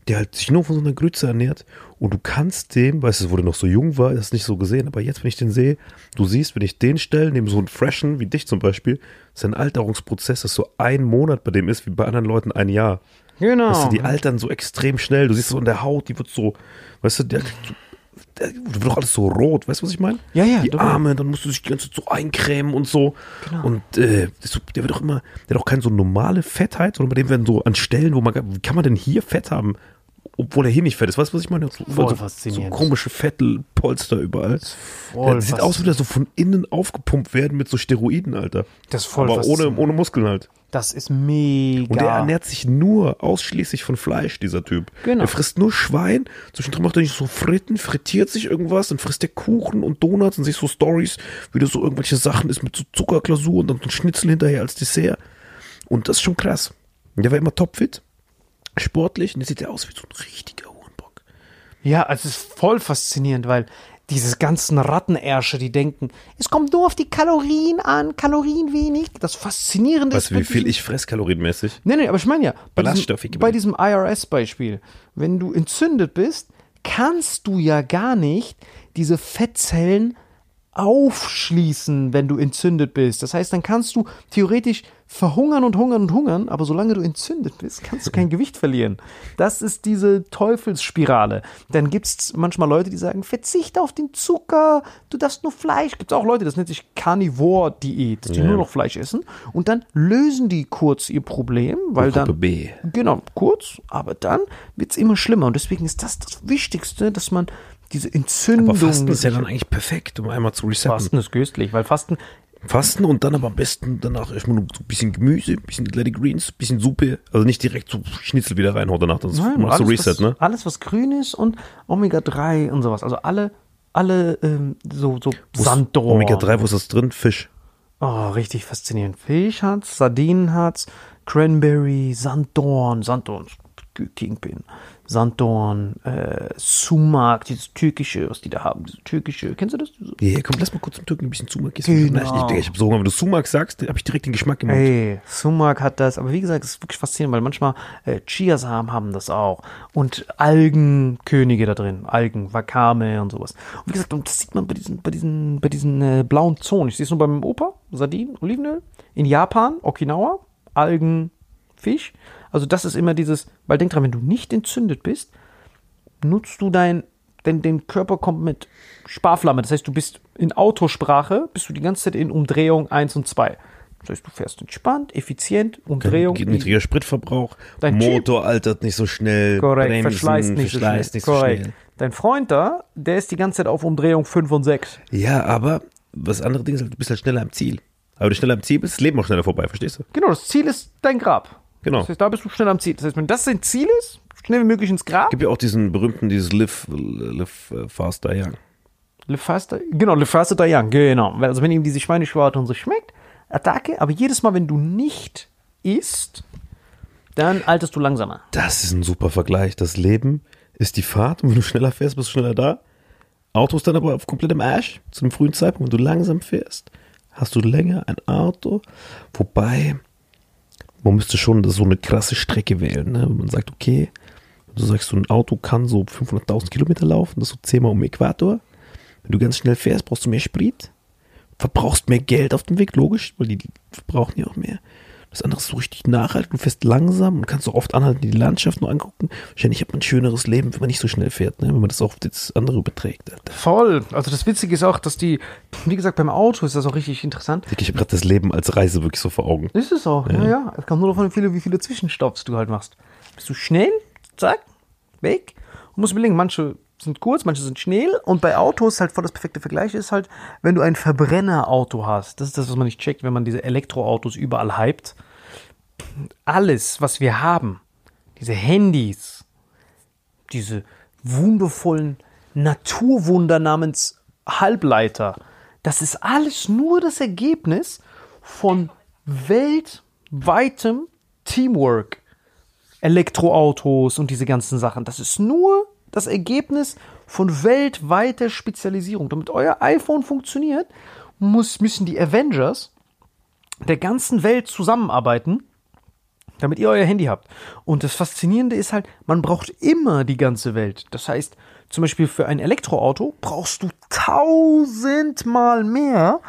der halt sich nur von so einer Grütze ernährt und du kannst dem, weißt du, wo der noch so jung war, das nicht so gesehen, aber jetzt, wenn ich den sehe, du siehst, wenn ich den stelle, neben so einen Freshen wie dich zum Beispiel, sein Alterungsprozess ist so ein Monat bei dem ist, wie bei anderen Leuten ein Jahr. Genau. Weißt du, die altern so extrem schnell, du siehst so in der Haut, die wird so, weißt du, der, der wird doch alles so rot, weißt du, was ich meine? Ja, ja, Die du- Arme, dann musst du dich die ganze Zeit so eincremen und so. Genau. Und äh, der wird doch immer, der hat auch keine so normale Fettheit, sondern bei dem werden so an Stellen, wo man, wie kann man denn hier Fett haben, obwohl er hier nicht fett ist? Weißt du, was ich meine? So, Voll so, faszinierend. so komische Fettpolster überall. voll der sieht aus, als würde er so von innen aufgepumpt werden mit so Steroiden, Alter. Das ist voll Aber ohne, ohne Muskeln halt. Das ist mega. Und der ernährt sich nur ausschließlich von Fleisch, dieser Typ. Genau. Er frisst nur Schwein, zwischendrin macht er nicht so Fritten, frittiert sich irgendwas, dann frisst er Kuchen und Donuts und sich so Stories, wie das so irgendwelche Sachen ist mit so Zuckerglasur und dann so ein Schnitzel hinterher als Dessert. Und das ist schon krass. Und der war immer topfit, sportlich und der sieht ja aus wie so ein richtiger Hurenbock. Ja, also es ist voll faszinierend, weil diese ganzen Rattenärsche, die denken, es kommt nur auf die Kalorien an, Kalorien wenig. Das Faszinierende Weißt ist du, wie viel ich fress kalorienmäßig? Nee, nee, aber ich meine ja, bei diesem, bei diesem IRS-Beispiel, wenn du entzündet bist, kannst du ja gar nicht diese Fettzellen aufschließen, wenn du entzündet bist. Das heißt, dann kannst du theoretisch verhungern und hungern und hungern, aber solange du entzündet bist, kannst du kein Gewicht verlieren. Das ist diese Teufelsspirale. Dann gibt es manchmal Leute, die sagen, verzichte auf den Zucker, du darfst nur Fleisch. Gibt es auch Leute, das nennt sich Carnivore-Diät, dass die nur noch Fleisch essen. Und dann lösen die kurz ihr Problem, weil Gruppe dann B. Genau, kurz, aber dann wird es immer schlimmer. Und deswegen ist das das Wichtigste, dass man diese Entzündung. Aber Fasten ist ja dann eigentlich perfekt, um einmal zu resetten. Fasten ist köstlich, weil Fasten, Fasten und dann aber am besten danach erstmal ein bisschen Gemüse, ein bisschen Athletic Greens, ein bisschen Suppe. Also nicht direkt so Schnitzel wieder reinhauen danach, dann nein, machst du alles, Reset, was, ne? alles, was grün ist und Omega-3 und sowas. Also alle, alle ähm, so, so Sanddorn. Omega-3, wo ist das drin? Fisch. Oh, richtig faszinierend. Fisch hat's, Sardinen hat's, Cranberry, Sanddorn, Sanddorn, Kingpin, Sanddorn, äh, Sumak, dieses türkische, was die da haben, diese türkische, kennst du das? Ja, komm, lass mal kurz zum Türken ein bisschen Sumak essen. Genau. Ich, ich, ich habe so wenn du Sumak sagst, habe ich direkt den Geschmack im Mund. Ey, Sumak hat das, aber wie gesagt, es ist wirklich faszinierend, weil manchmal äh, Chiasamen haben das auch und Algenkönige da drin, Algen, Wakame und sowas. Und wie gesagt, und das sieht man bei diesen, bei diesen, bei diesen äh, blauen Zonen. Ich sehe es nur beim Opa, Sardinen, Olivenöl. In Japan, Okinawa, Algen, Fisch. Also das ist immer dieses, weil denk dran, wenn du nicht entzündet bist, nutzt du dein, denn den Körper kommt mit Sparflamme. Das heißt, du bist in Autosprache, bist du die ganze Zeit in Umdrehung 1 und 2. Das heißt, du fährst entspannt, effizient, Umdrehung. Geht niedriger Spritverbrauch, Dein Motor altert nicht so schnell, Korrekt, Bremsen, verschleißt nicht, verschleißt so nicht schnell. so Korrekt. schnell. Dein Freund da, der ist die ganze Zeit auf Umdrehung 5 und 6. Ja, aber was andere Dinge ist, du bist halt schneller am Ziel. Aber wenn du schneller am Ziel bist, ist das Leben auch schneller vorbei, verstehst du? Genau, das Ziel ist dein Grab. Genau. Das heißt, da bist du schnell am Ziel. Das heißt, wenn das dein Ziel ist, schnell wie möglich ins Grab. Gibt ja auch diesen berühmten, dieses Live, live äh, Faster Young. Le Faster, genau, Le Faster die Young, genau. Also wenn ihm diese Schweineschwarte und so schmeckt, Attacke, aber jedes Mal, wenn du nicht isst, dann alterst du langsamer. Das ist ein super Vergleich. Das Leben ist die Fahrt und wenn du schneller fährst, bist du schneller da. Auto ist dann aber auf komplettem Arsch zu einem frühen Zeitpunkt. Wenn du langsam fährst, hast du länger ein Auto. Wobei, man müsste schon so eine krasse Strecke wählen. Ne? Man sagt, okay, du sagst, so ein Auto kann so 500.000 Kilometer laufen, das ist so zehnmal um Äquator. Wenn du ganz schnell fährst, brauchst du mehr Sprit, verbrauchst mehr Geld auf dem Weg, logisch, weil die verbrauchen ja auch mehr. Das andere ist so richtig nachhaltig, du fährst langsam und kannst so oft anhalten, die Landschaft nur angucken. Wahrscheinlich hat man ein schöneres Leben, wenn man nicht so schnell fährt, ne? wenn man das auf das andere überträgt. Alter. Voll. Also das Witzige ist auch, dass die, wie gesagt, beim Auto ist das auch richtig interessant. Ich habe gerade das Leben als Reise wirklich so vor Augen. Ist es auch, ja, ja. Es kommt nur davon, wie viele, wie viele Zwischenstopps du halt machst. Bist du schnell, zack, weg. Und musst überlegen, manche sind kurz, manche sind schnell. Und bei Autos halt voll das perfekte Vergleich ist halt, wenn du ein Verbrennerauto hast. Das ist das, was man nicht checkt, wenn man diese Elektroautos überall hypt. Alles, was wir haben, diese Handys, diese wundervollen Naturwunder namens Halbleiter, das ist alles nur das Ergebnis von weltweitem Teamwork. Elektroautos und diese ganzen Sachen. Das ist nur das Ergebnis von weltweiter Spezialisierung. Damit euer iPhone funktioniert, muss, müssen die Avengers der ganzen Welt zusammenarbeiten, damit ihr euer Handy habt. Und das Faszinierende ist halt, man braucht immer die ganze Welt. Das heißt, zum Beispiel für ein Elektroauto brauchst du tausendmal mehr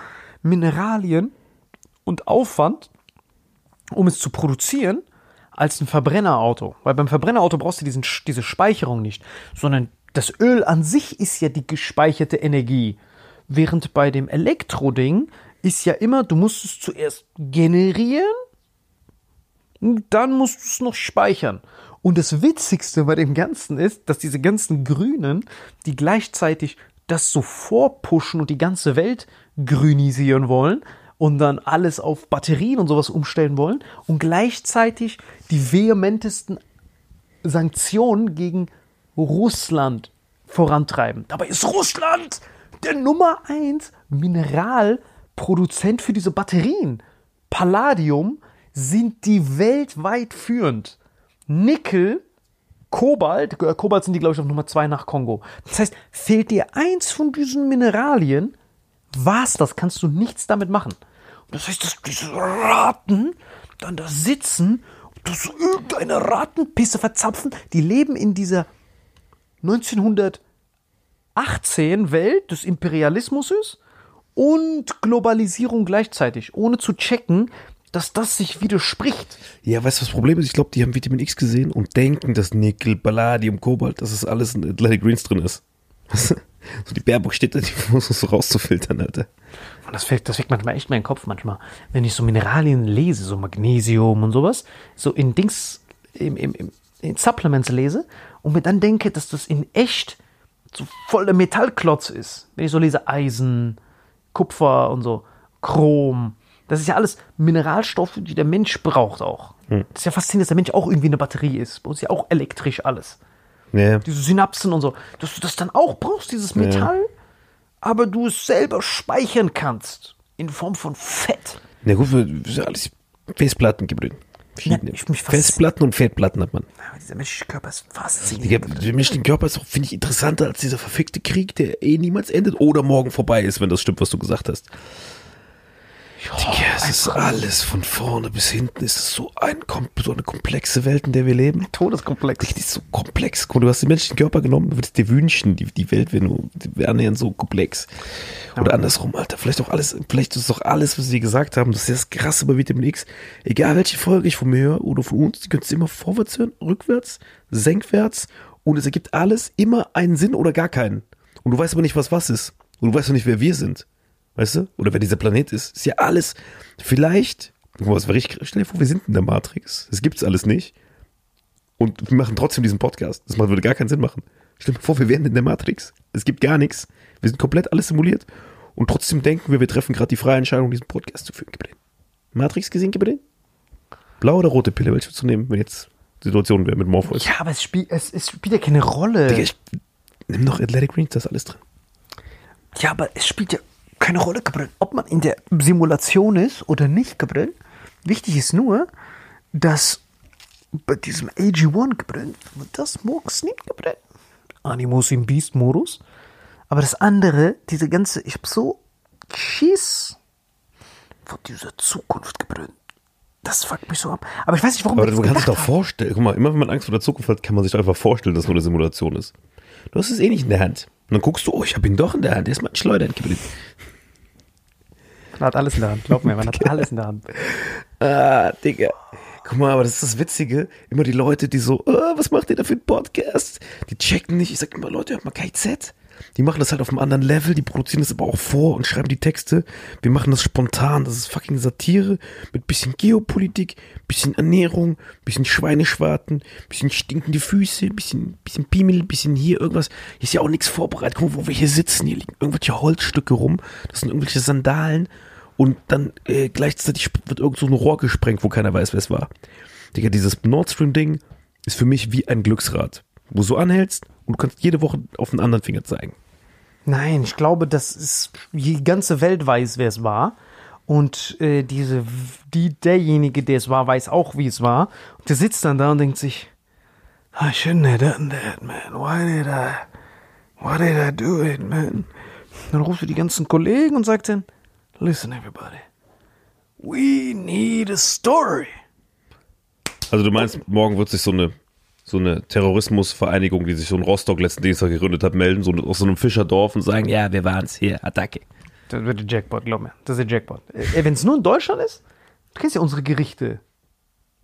Mineralien und Aufwand, um es zu produzieren, als ein Verbrennerauto. Weil beim Verbrennerauto brauchst du diesen, diese Speicherung nicht, sondern das Öl an sich ist ja die gespeicherte Energie. Während bei dem Elektroding ist ja immer, du musst es zuerst generieren dann musst du es noch speichern. Und das Witzigste bei dem Ganzen ist, dass diese ganzen Grünen, die gleichzeitig das so vorpushen und die ganze Welt grünisieren wollen und dann alles auf Batterien und sowas umstellen wollen und gleichzeitig die vehementesten Sanktionen gegen Russland vorantreiben. Dabei ist Russland der Nummer eins Mineralproduzent für diese Batterien. Palladium sind die weltweit führend. Nickel, Kobalt, äh, Kobalt sind die, glaube ich, auf Nummer zwei nach Kongo. Das heißt, fehlt dir eins von diesen Mineralien, war's das, kannst du nichts damit machen. Das heißt, dass diese Raten dann da sitzen und das irgendeine Ratenpisse verzapfen, die leben in dieser 1918 Welt des Imperialismus ist und Globalisierung gleichzeitig, ohne zu checken, dass das sich widerspricht. Ja, weißt du, was das Problem ist? Ich glaube, die haben Vitamin X gesehen und denken, dass Nickel, Palladium, Kobalt, dass es alles in Atlantic Greens drin ist. So die Baerbock steht da, die muss es so rauszufiltern, Alter. Und das fällt, das weckt manchmal echt meinen Kopf manchmal. Wenn ich so Mineralien lese, so Magnesium und sowas, so in Dings, im, im, im, in Supplements lese und mir dann denke, dass das in echt so voll der Metallklotz ist. Wenn ich so lese Eisen, Kupfer und so, Chrom. Das ist ja alles Mineralstoffe, die der Mensch braucht auch. Das ist ja faszinierend, dass der Mensch auch irgendwie eine Batterie ist. Bei uns ist ja auch elektrisch alles. Ja, Diese Synapsen und so. Dass du das dann auch brauchst, dieses Metall. aber du es selber speichern kannst. In Form von Fett. Na gut, wir- wir sind alles Festplatten. Verschiedene. Ja, Festplatten und Fettplatten hat man. Aber dieser menschliche Körper ist faszinierend. der menschliche Körper ist auch, finde ich, interessanter als dieser verfickte Krieg, der eh niemals endet oder morgen vorbei ist, wenn das stimmt, was du gesagt hast. Digga, es ist alles von vorne bis hinten. Es ist so, ein, so eine komplexe Welt, in der wir leben. Todeskomplex. Die ist so komplex. Guck, Du hast den menschlichen Körper genommen, du würdest dir wünschen, die, die Welt wäre nur wäre annähernd so komplex. Oder andersrum, Alter. Vielleicht auch alles, vielleicht ist doch alles, was sie gesagt haben, das ist das krasse bei Vitamin X. Egal welche Folge ich von mir höre oder von uns, die könntest du immer vorwärts hören, rückwärts, senkwärts und es ergibt alles immer einen Sinn oder gar keinen. Und du weißt aber nicht, was was ist. Und du weißt auch nicht, wer wir sind. Weißt du? Oder wer dieser Planet ist. Ist ja alles. Vielleicht, was wäre ich, stell dir vor, wir sind in der Matrix. Das gibt's alles nicht. Und wir machen trotzdem diesen Podcast. Das macht- würde gar keinen Sinn machen. Stell dir vor, wir wären in der Matrix. Es gibt gar nichts. Wir sind komplett alles simuliert. Und trotzdem denken wir, wir treffen gerade die freie Entscheidung, diesen Podcast zu führen. Gabriel. Matrix gesehen, Gabriel? Blaue oder rote Pille? Welche du nehmen, wenn jetzt Situation wäre mit Morpheus? Ja, aber es spielt, es, es spielt ja keine Rolle. Digga, ich, nimm doch Athletic Greens, da ist alles drin. Ja, aber es spielt ja keine Rolle, Gabriel, ob man in der Simulation ist oder nicht, Gabriel. Wichtig ist nur, dass bei diesem AG1, Gabriel, das magst nicht, Gabriel. Animus im Beast-Modus. Aber das andere, diese ganze, ich hab so Schiss von dieser Zukunft, Gabriel. Das fuckt mich so ab. Aber ich weiß nicht, warum Aber du kannst es doch vorstellen. Guck mal, immer wenn man Angst vor der Zukunft hat, kann man sich doch einfach vorstellen, dass es nur eine Simulation ist. Du hast es eh nicht in der Hand. Und dann guckst du, oh, ich habe ihn doch in der Hand. Der ist mal ein Schleuder. Man hat alles in der Hand, glaub mir, man hat alles in der Hand. Ah, Digga. Guck mal, aber das ist das Witzige. Immer die Leute, die so, ah, was macht ihr da für ein Podcast? Die checken nicht. Ich sag immer, Leute, hört mal KZ. Die machen das halt auf einem anderen Level, die produzieren das aber auch vor und schreiben die Texte. Wir machen das spontan, das ist fucking Satire mit bisschen Geopolitik, bisschen Ernährung, bisschen Schweineschwarten, bisschen stinkende Füße, bisschen, bisschen Piemel, bisschen hier irgendwas. Hier ist ja auch nichts vorbereitet. Guck mal, wo wir hier sitzen. Hier liegen irgendwelche Holzstücke rum. Das sind irgendwelche Sandalen. Und dann äh, gleichzeitig wird irgend so ein Rohr gesprengt, wo keiner weiß, wer es war. Digga, dieses Nord Stream-Ding ist für mich wie ein Glücksrad, wo du so anhältst und du kannst jede Woche auf einen anderen Finger zeigen. Nein, ich glaube, das ist die ganze Welt weiß, wer es war. Und äh, diese, die, derjenige, der es war, weiß auch, wie es war. Und der sitzt dann da und denkt sich, I shouldn't have done that, man. Why did I, why did I do it, man? Dann rufst du die ganzen Kollegen und sagt dann, listen everybody, we need a story. Also du meinst, morgen wird sich so eine so eine Terrorismusvereinigung, die sich so in Rostock letzten Dienstag gegründet hat, melden, so aus so einem Fischerdorf und sagen, ja, wir waren's hier, Attacke. Das wird der Jackpot, glaub mir. Das ist der Jackpot. Äh, Wenn es nur in Deutschland ist, du kennst ja unsere Gerichte.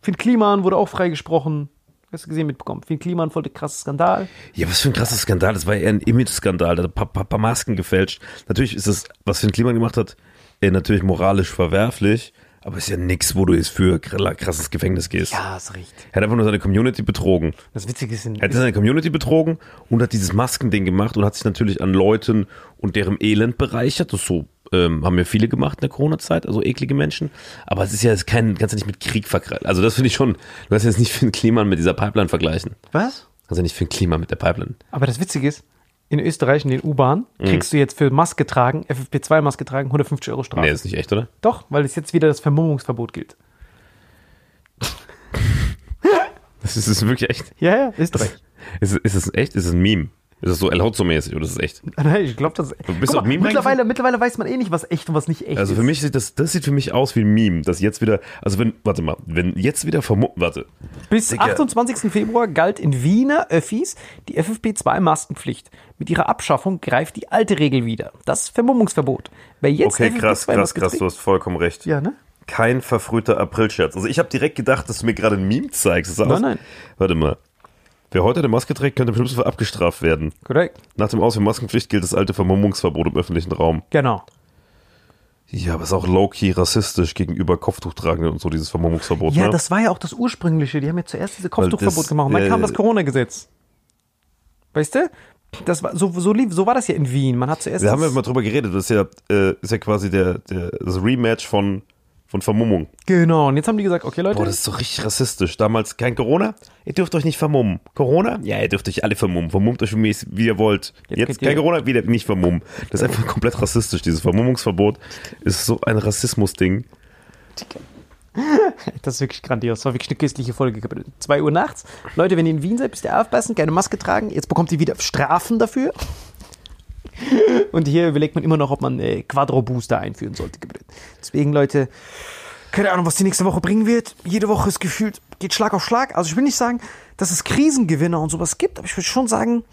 Finn Kliman wurde auch freigesprochen. Hast du gesehen, mitbekommen. Finn Kliman voll der krasse Skandal. Ja, was für ein krasser Skandal. Das war eher ein Image-Skandal. Da hat ein paar, paar, paar Masken gefälscht. Natürlich ist es, was Finn Kliman gemacht hat, äh, natürlich moralisch verwerflich, aber ist ja nix, wo du jetzt für kr- krasses Gefängnis gehst. Ja, ist recht. Er hat einfach nur seine Community betrogen. Das Witzige ist, Er hat seine Community betrogen und hat dieses Maskending gemacht und hat sich natürlich an Leuten und deren Elend bereichert. Das so ähm, haben ja viele gemacht in der Corona-Zeit, also eklige Menschen. Aber es ist ja kein, kannst du nicht mit Krieg vergleichen. Also das finde ich schon, du kannst jetzt nicht Finn Kliman mit dieser Pipeline vergleichen. was? Kannst ja nicht Finn Kliman mit der Pipeline. Aber das Witzige ist, in Österreich, in den U-Bahn, kriegst du jetzt für Maske tragen, FFP2-Maske tragen, 150 Euro Strafe. Nee, das ist nicht echt, oder? Doch, weil es jetzt wieder das Vermummungsverbot gilt. Das ist, das ist wirklich echt. Ja, ja, Österreich. Ist, es- ist es echt? Ist es ein Meme? Ist es so El Hotzo-mäßig oder ist es echt? Nein, ich glaube, das Du bist mal, Meme mittlerweile, mittlerweile weiß man eh nicht, was echt und was nicht echt Also ist. für mich sieht das, das sieht für mich aus wie ein Meme, dass jetzt wieder, also wenn, warte mal, wenn jetzt wieder vermu, warte, Bis Digga. 28. Februar galt in Wiener Öffis die FFP2-Maskenpflicht. Mit ihrer Abschaffung greift die alte Regel wieder. Das Vermummungsverbot. Wer jetzt Okay, krass, krass, FFP2-Maske krass, trägt- du hast vollkommen recht. Ja, ne? Kein verfrühter Aprilscherz. Also ich habe direkt gedacht, dass du mir gerade ein Meme zeigst. Das Nein, nein. Warte mal. Wer heute eine Maske trägt, könnte im schlimmsten Fall abgestraft werden. Korrekt. Nach dem Aus für Maskenpflicht gilt das alte Vermummungsverbot im öffentlichen Raum. Genau. Ja, aber ist auch low-key rassistisch gegenüber Kopftuchtragenden und so, dieses Vermummungsverbot. Ja, ne? das war ja auch das ursprüngliche. Die haben ja zuerst diese Kopftuchverbot das, gemacht und dann äh, kam das Corona-Gesetz. Weißt du? Das war, so, so, lief, so war das ja in Wien. Man hat zuerst. Wir haben ja mal drüber geredet. Das ist ja, äh, ist ja quasi der, der, das Rematch von von Vermummung. Genau, und jetzt haben die gesagt, okay Leute, Boah, das ist doch richtig rassistisch. Damals kein Corona, ihr dürft euch nicht vermummen. Corona? Ja, ihr dürft euch alle vermummen. Vermummt euch wie ihr wollt. Jetzt, könnt kein ihr- Corona, wieder nicht vermummen. Das ist einfach komplett rassistisch. Dieses Vermummungsverbot ist so ein Rassismus-Ding. das ist wirklich grandios. Das war wirklich eine köstliche Folge. 2 Uhr nachts. Leute, wenn ihr in Wien seid, müsst ihr aufpassen, keine Maske tragen. Jetzt bekommt ihr wieder Strafen dafür. Und hier überlegt man immer noch, ob man äh, Quadro-Booster einführen sollte. Deswegen, Leute, keine Ahnung, was die nächste Woche bringen wird. Jede Woche ist gefühlt, geht Schlag auf Schlag. Also ich will nicht sagen, dass es Krisengewinner und sowas gibt, aber ich würde schon sagen,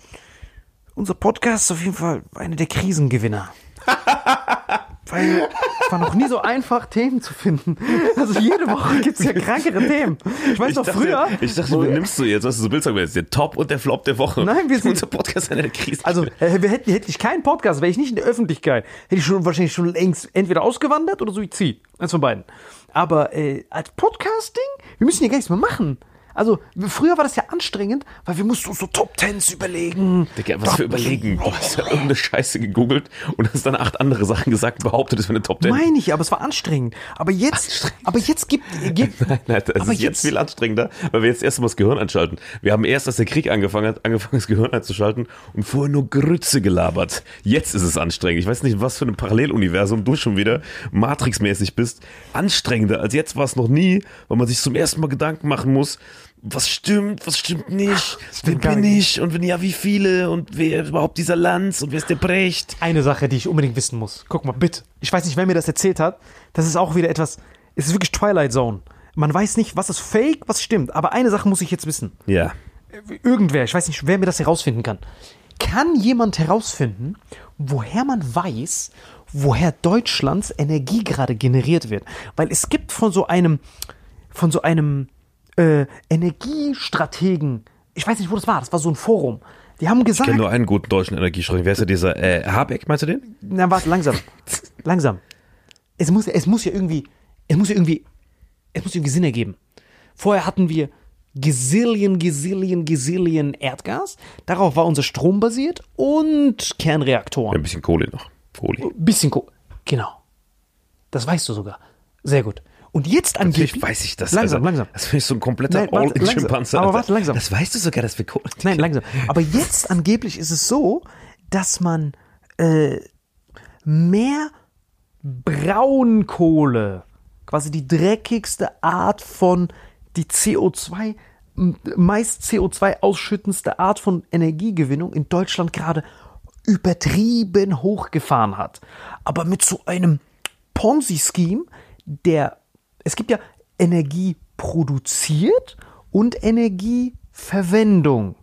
unser Podcast ist auf jeden Fall einer der Krisengewinner. Weil es war noch nie so einfach, Themen zu finden. Also jede Woche gibt es ja krankere Themen. Ich weiß Ich noch dachte, früher. ich dachte, du nimmst du jetzt, was du so willst, sagen jetzt, der Top und der Flop der Woche. Nein, wir sind- Unser Podcast einer der Krisen. Also, äh, wir hätten, hätte ich keinen Podcast, wäre ich nicht in der Öffentlichkeit, hätte ich schon wahrscheinlich schon längst entweder ausgewandert oder Suizid. Eins von beiden. Aber äh, als Podcasting, wir müssen hier gar nichts mehr machen. Also, früher war das ja anstrengend, weil wir mussten uns so Top Tens überlegen. Digga, was wir überlegen. Du hast ja irgendeine Scheiße gegoogelt und hast dann acht andere Sachen gesagt, behauptet, es wäre eine Top Ten. Meine ich, aber es war anstrengend. Aber jetzt, aber jetzt gibt, gibt Nein, nein, das aber ist jetzt viel anstrengender, weil wir jetzt erstmal das Gehirn anschalten. Wir haben erst, als der Krieg angefangen hat, angefangen, das Gehirn einzuschalten und vorher nur Grütze gelabert. Jetzt ist es anstrengend. Ich weiß nicht, was für ein Paralleluniversum du schon wieder Matrix-mäßig bist. Anstrengender als jetzt war es noch nie, weil man sich zum ersten Mal Gedanken machen muss, was stimmt, was stimmt nicht, wer stimmt gar bin nicht. ich und wenn ja, wie viele und wer ist überhaupt dieser Lanz und wer ist der Brecht? eine Sache, die ich unbedingt wissen muss. Guck mal, bitte. Ich weiß nicht, wer mir das erzählt hat. Das ist auch wieder etwas. Es ist wirklich Twilight Zone. Man weiß nicht, was ist fake, was stimmt. Aber eine Sache muss ich jetzt wissen. Ja. Irgendwer, ich weiß nicht, wer mir das herausfinden kann. Kann jemand herausfinden, woher man weiß, woher Deutschlands Energie gerade generiert wird? Weil es gibt von so einem, von so einem äh, Energiestrategen, ich weiß nicht, wo das war, das war so ein Forum. Die haben Ich gesagt, kenne nur einen guten deutschen Energieschrank. Wer ist ja dieser äh, Habeck, meinst du den? na warte, langsam, langsam. Es muss, es muss ja irgendwie, es muss ja irgendwie, es muss irgendwie Sinn ergeben. Vorher hatten wir Gazillion, Gazillion, Gazillion Erdgas. Darauf war unser Strom basiert und Kernreaktoren. Ein bisschen Kohle noch. Kohle. Bisschen Ko Genau. Das weißt du sogar. Sehr gut. Und jetzt angeblich. Natürlich weiß ich das. Langsam, Alter. langsam. Das finde ich so ein kompletter warte, langsam. All-in-Schimpanse. Aber warte, langsam. Das weißt du sogar, dass wir Kohle. Nein, langsam. Aber jetzt angeblich ist es so, dass man äh, mehr Braunkohle, quasi die dreckigste Art von die CO2, m- meist CO2 ausschüttendste Art von Energiegewinnung in Deutschland gerade übertrieben hochgefahren hat. Aber mit so einem Ponzi-Scheme, der, es gibt ja Energie produziert und Energieverwendung.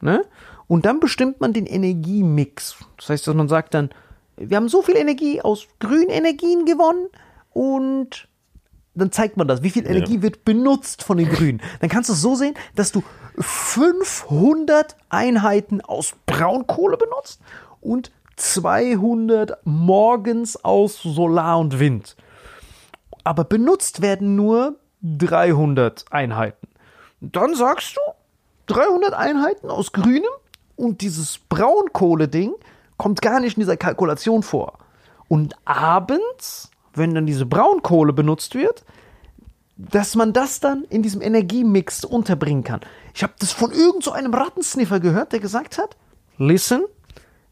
Ne? Und dann bestimmt man den Energiemix. Das heißt, dass man sagt dann, wir haben so viel Energie aus grünen Energien gewonnen und dann zeigt man das, wie viel Energie wird benutzt von den Grünen. Dann kannst du es so sehen, dass du 500 Einheiten aus Braunkohle benutzt und 200 morgens aus Solar und Wind. Aber benutzt werden nur 300 Einheiten. Dann sagst du 300 Einheiten aus Grünem und dieses Braunkohle-Ding kommt gar nicht in dieser Kalkulation vor. Und abends, wenn dann diese Braunkohle benutzt wird, dass man das dann in diesem Energiemix unterbringen kann. Ich habe das von irgend so einem Rattensniffer gehört, der gesagt hat, listen,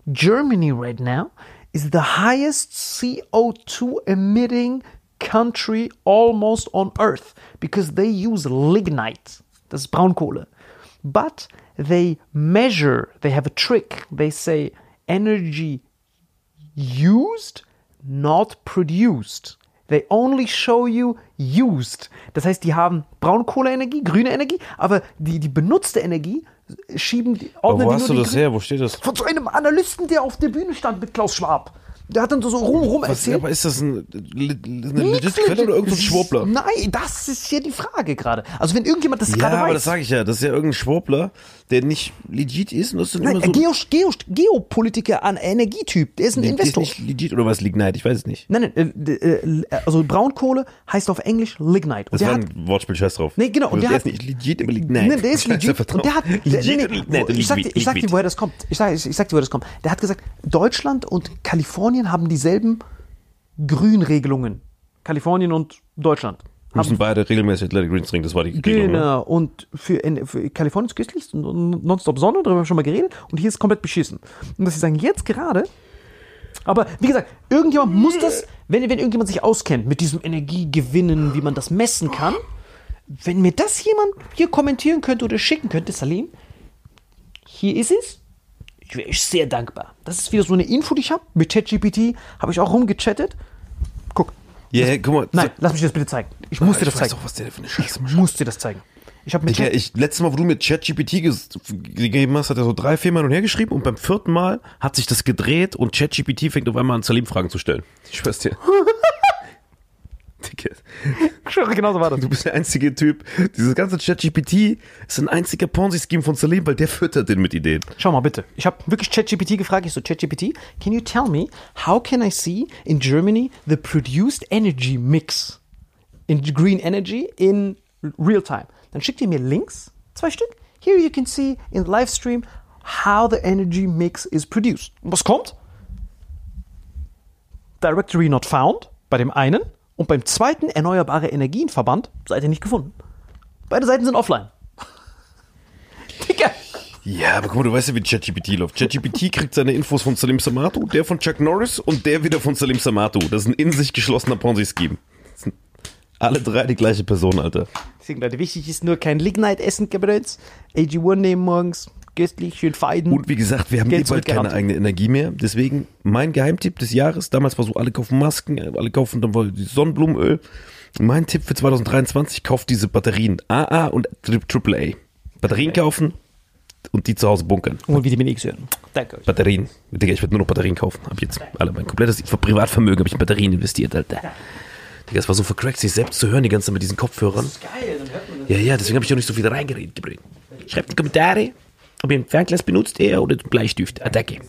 Germany right now is the highest CO2 emitting country almost on earth because they use lignite. Das ist Braunkohle. But they measure, they have a trick. They say energy used, not produced. They only show you used. Das heißt, die haben Braunkohleenergie, grüne Energie, aber die, die benutzte Energie schieben die. Aber wo die hast du das her? Wo steht das? Von so einem Analysten, der auf der Bühne stand mit Klaus Schwab. Der hat dann so, so rum, rum Was, erzählt. aber ist das ein, eine legit Quelle oder irgendein. Schwurbler? Nein, das ist hier die Frage gerade. Also wenn irgendjemand das Ja, gerade aber weiß. das sage ich ja. Das ist ja irgendein Schwurbler, der nicht legit ist. Und das ist dann Nein, immer so, Geo, Geo, Geopolitiker an Energietyp. Der ist ein der Investor. ist nicht legit oder was Lignite, ich weiß es nicht. Nein, nein, äh, äh, also Braunkohle heißt auf Englisch Lignite. Und Das der war hat, ein Wortspiel, scheiß drauf. Nee, genau, und Also der der, hat- ist nicht legit, aber Lignite. Nee, der ist legit. Und der hat. Der, nee, nee, ich, sag dir, ich sag dir, woher das kommt. Ich sag, ich, ich sag dir, woher das kommt. Der hat gesagt, Deutschland und Kalifornien haben dieselben Grünregelungen. Kalifornien und Deutschland. Müssen beide regelmäßig Athletic Greens trinken, das war die Regelung. Ne? Genau, und für, für Kalifornien ist köstlich, und nonstop Sonne, darüber haben wir schon mal geredet, und hier ist komplett beschissen. Und dass sie sagen, jetzt gerade, aber wie gesagt, irgendjemand muss das, wenn, wenn irgendjemand sich auskennt mit diesem Energiegewinnen, wie man das messen kann, wenn mir das jemand hier kommentieren könnte oder schicken könnte, Salim, hier ist es, ich wäre sehr dankbar. Das ist wieder so eine Info, die ich habe. Mit ChatGPT habe ich auch rumgechattet. Guck, yeah, guck mal. nein, lass mich das bitte zeigen. Ich muss dir das ich zeigen. doch, was der für eine Scheiße Ich muss dir das zeigen. Ich habe mit Chat ich, letztes Mal, wo du mir ChatGPT gegeben hast, hat er so drei, vier Mal hin und her geschrieben und beim vierten Mal hat sich das gedreht und ChatGPT fängt auf einmal an, Salim Fragen zu stellen. Ich schwör's dir. Digga, Ich schwöre, genau so war das. du bist der einzige Typ. Dieses ganze ChatGPT ist ein einziger Ponzi-Scheme von Salim, weil der füttert den mit Ideen. Schau mal bitte. Ich habe wirklich ChatGPT gefragt. Ich so, ChatGPT, can you tell me how can I see in Germany the produced energy mix in green energy in real time? Dann schickt ihr mir Links, zwei Stück. Here you can see in the live stream how the energy mix is produced. Und was kommt? Directory not found bei dem einen und beim zweiten Erneuerbare Energienverband Seite nicht gefunden. Beide Seiten sind offline. Digga. Ja, aber guck mal, du weißt ja, wie ChatGPT läuft. ChatGPT kriegt seine Infos von Salim Samato, der von Chuck Norris und der wieder von Salim Samato. Das ist ein in sich geschlossener Ponzi-Scheme. Alle drei die gleiche Person, Alter. Deswegen, Leute, wichtig ist nur kein Lignite essen, Gebrenz. AG1 nehmen morgens, köstlich, schön feiden. Und wie gesagt, wir haben Geld eh bald keine eigene Energie mehr. Deswegen mein Geheimtipp des Jahres. Damals war so, alle kaufen Masken, alle kaufen dann wohl Sonnenblumenöl. Mein Tipp für 2023, kauft diese Batterien AA und AAA. Batterien kaufen und die zu Hause bunkern. Und Vitamin X hören. Danke euch. Batterien. Digga, ich werde nur noch Batterien kaufen. Ab jetzt. Alle mein komplettes Privatvermögen habe ich in Batterien investiert, Alter. Digga, es war so vercrackt, sich selbst zu hören die ganze Zeit mit diesen Kopfhörern. Geil, dann hört man das. Ja, ja, deswegen habe ich auch nicht so viel reingeredet. Schreibt in die Kommentare, ob ihr ein Fernglas benutzt, eher oder Bleistift. Attacke.